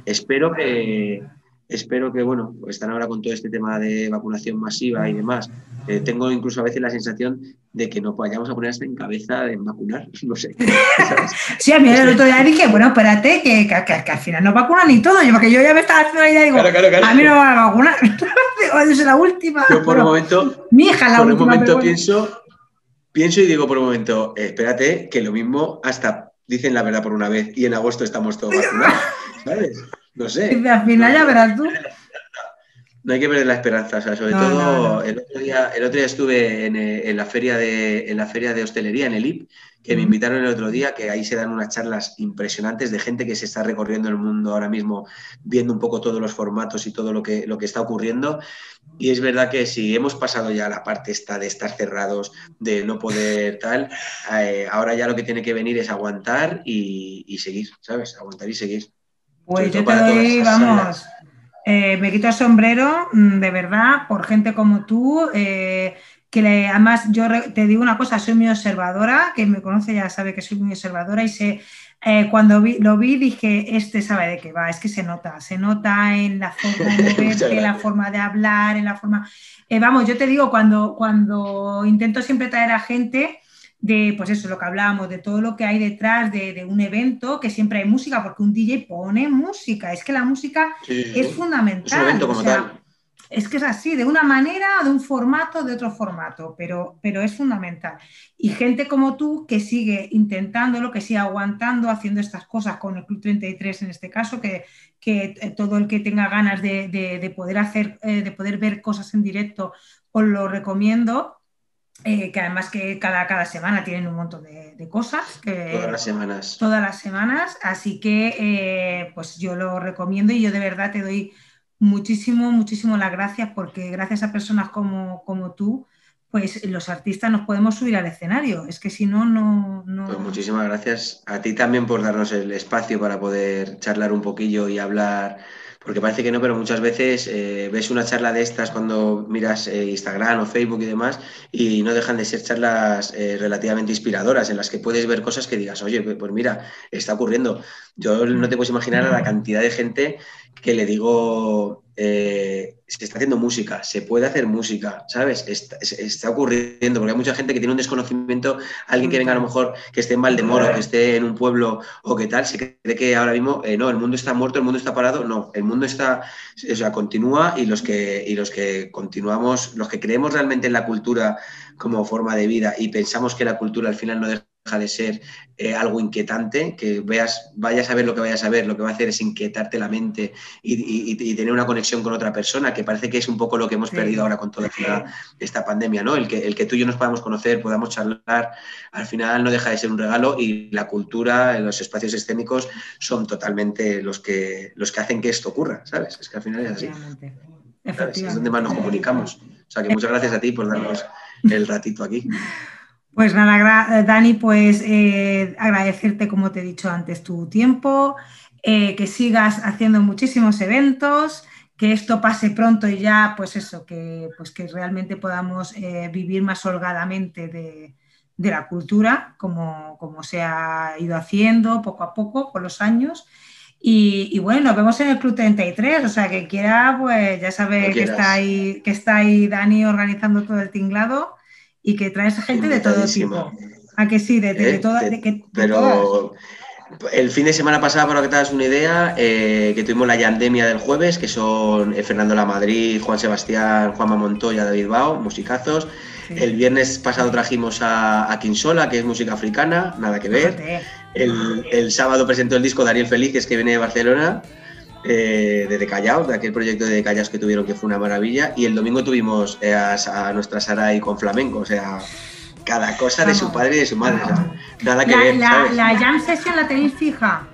Espero que, espero que, bueno, están ahora con todo este tema de vacunación masiva y demás. Eh, tengo incluso a veces la sensación de que no vayamos a poner hasta en cabeza en vacunar, no sé. sí, a mí el otro día dije, bueno, espérate, que, que, al final no vacunan ni todo, porque yo ya me estaba haciendo la idea y digo, a mí no me van a vacunar, es la última. Yo por un momento, mi hija la por última, un momento pienso pienso y digo por un momento, eh, espérate, que lo mismo hasta dicen la verdad por una vez y en agosto estamos todos vacunados, ¿sabes? No sé. al final ya verás tú. No hay que perder la esperanza, o sea, sobre todo El, otro día, el otro día estuve en, eh, en, la feria de, en la feria de hostelería, en el IP, que me invitaron el otro día, que ahí se dan unas charlas impresionantes de gente que se está recorriendo el mundo ahora mismo, viendo un poco todos los formatos y todo lo que, lo que está ocurriendo. Y es verdad que si hemos pasado ya la parte esta de estar cerrados, de no poder tal, eh, ahora ya lo que tiene que venir es aguantar y, seguir, ¿sabes? Aguantar y seguir. Pues yo te doy, vamos, eh, me quito el sombrero, mm, de verdad, por gente como tú. Eh, que además yo te digo una cosa, soy muy observadora, que me conoce ya sabe que soy muy observadora y sé, eh, cuando lo vi dije, este sabe de qué va, es que se nota, se nota en la forma de moverte, en la forma de hablar, en la forma... Eh, vamos, yo te digo, cuando, cuando intento siempre traer a gente de, pues eso, lo que hablábamos, de todo lo que hay detrás de, un evento, que siempre hay música, porque un DJ pone música, es que la música es fundamental. como tal es que es así, de una manera, de un formato, de otro formato, pero, pero es fundamental. Y gente como tú que sigue intentándolo, que sigue aguantando, haciendo estas cosas con el Club 33 en este caso, que, que eh, todo el que tenga ganas de, poder hacer, eh, de poder ver cosas en directo, os lo recomiendo. Eh, que además que cada, cada semana tienen un montón de, cosas. Que, todas las semanas. Todas las semanas, así que pues yo lo recomiendo y yo de verdad te doy muchísimo, muchísimo las gracias porque gracias a personas como, como tú, pues los artistas nos podemos subir al escenario. Es que si no, no, no... Pues muchísimas gracias a ti también por darnos el espacio para poder charlar un poquillo y hablar porque parece que no, pero muchas veces eh, ves una charla de estas cuando miras eh, Instagram o Facebook y demás y no dejan de ser charlas eh, relativamente inspiradoras en las que puedes ver cosas que digas, oye, pues mira, está ocurriendo. Yo no te puedes imaginar a la cantidad de gente que le digo, eh, se está haciendo música, se puede hacer música, ¿sabes? Está, ocurriendo, porque hay mucha gente que tiene un desconocimiento, alguien que venga a lo mejor que esté en Valdemoro, que esté en un pueblo o que tal, se cree que ahora mismo, eh, no, el mundo está muerto, el mundo está parado, no, el mundo está, o sea, continúa y los que, y los que continuamos, los que creemos realmente en la cultura como forma de vida y pensamos que la cultura al final no deja de ser eh, algo inquietante, que veas, vayas a ver lo que vayas a ver, lo que va a hacer es inquietarte la mente y, tener una conexión con otra persona, que parece que es un poco lo que hemos perdido ahora con toda esta, pandemia, ¿no? El que, el que tú y yo nos podamos conocer, podamos charlar, al final no deja de ser un regalo y la cultura, los espacios escénicos son totalmente los que, los que hacen que esto ocurra, ¿sabes? Es que al final es así. Es donde más nos comunicamos. O sea que muchas gracias a ti por darnos el ratito aquí. Pues nada, Dani, pues eh, agradecerte, como te he dicho antes, tu tiempo, eh, que sigas haciendo muchísimos eventos, que esto pase pronto y ya, pues eso, que, pues que realmente podamos eh, vivir más holgadamente de, la cultura, como, como, se ha ido haciendo poco a poco con los años. Y, bueno, nos vemos en el Club 33, o sea, que quiera, pues ya sabe que está, ahí, que está ahí Dani organizando todo el tinglado y que traes gente de todo tipo. ¿A que sí? De, de, eh, pero el fin de semana pasado, para que te hagas una idea, eh, que tuvimos la Yandemia del jueves, que son eh, Fernando La Madrid, Juan Sebastián, Juanma Montoya, David Bao, musicazos. El viernes pasado trajimos a, a Kinsola, que es música africana, nada que ver. El, el, sábado presentó el disco Daniel Feliz, que es que viene de Barcelona eh, de Callao, de aquel proyecto de Callaos que tuvieron que fue una maravilla. Y el domingo tuvimos eh, a, nuestra Sarai con flamenco, o sea, cada cosa de su padre y de su madre. nada que la, ver. La, jam session la tenéis fija.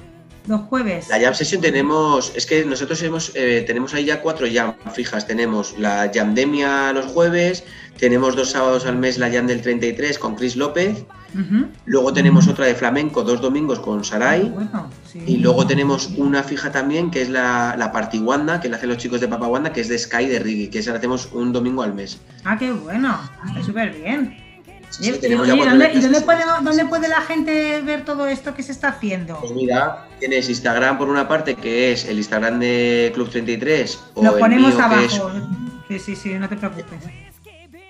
Los jueves. La jam session tenemos, es que nosotros hemos, eh, tenemos ahí ya cuatro jam fijas. Tenemos la jamdemia los jueves, tenemos dos sábados al mes la jam del 33 con Chris López, Luego tenemos otra de flamenco, dos domingos con Sarai. Ah, y luego tenemos una fija también, que es la, la Wanda, que la hacen los chicos de Papa Wanda, que es de Sky de Riggy, que esa la hacemos un domingo al mes. Ah, qué bueno, está súper bien. ¿Y, dónde, puede, la gente ver todo esto que se está haciendo? Pues mira, tienes Instagram por una parte, que es el Instagram de Club 33. Lo ponemos abajo. Sí, sí, sí, no te preocupes.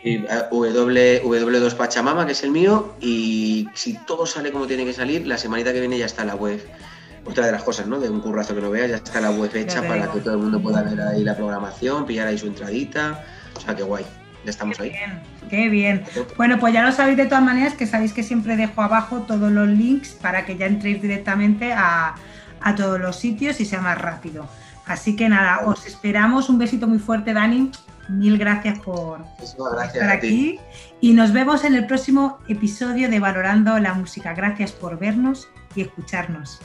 W, W2 Pachamama, que es el mío, y si todo sale como tiene que salir, la semanita que viene ya está la web. Otra de las cosas, ¿no? De un currazo que no veas, ya está la web hecha para que todo el mundo pueda ver ahí la programación, pillar ahí su entradita. O sea, qué guay. Ya estamos qué ahí. Bien, qué bien. Bueno, pues ya lo sabéis de todas maneras, que sabéis que siempre dejo abajo todos los links para que ya entréis directamente a, a todos los sitios y sea más rápido. Así que nada, os esperamos. Un besito muy fuerte, Dani. Mil gracias por estar aquí y nos vemos en el próximo episodio de Valorando la Música. Gracias por vernos y escucharnos.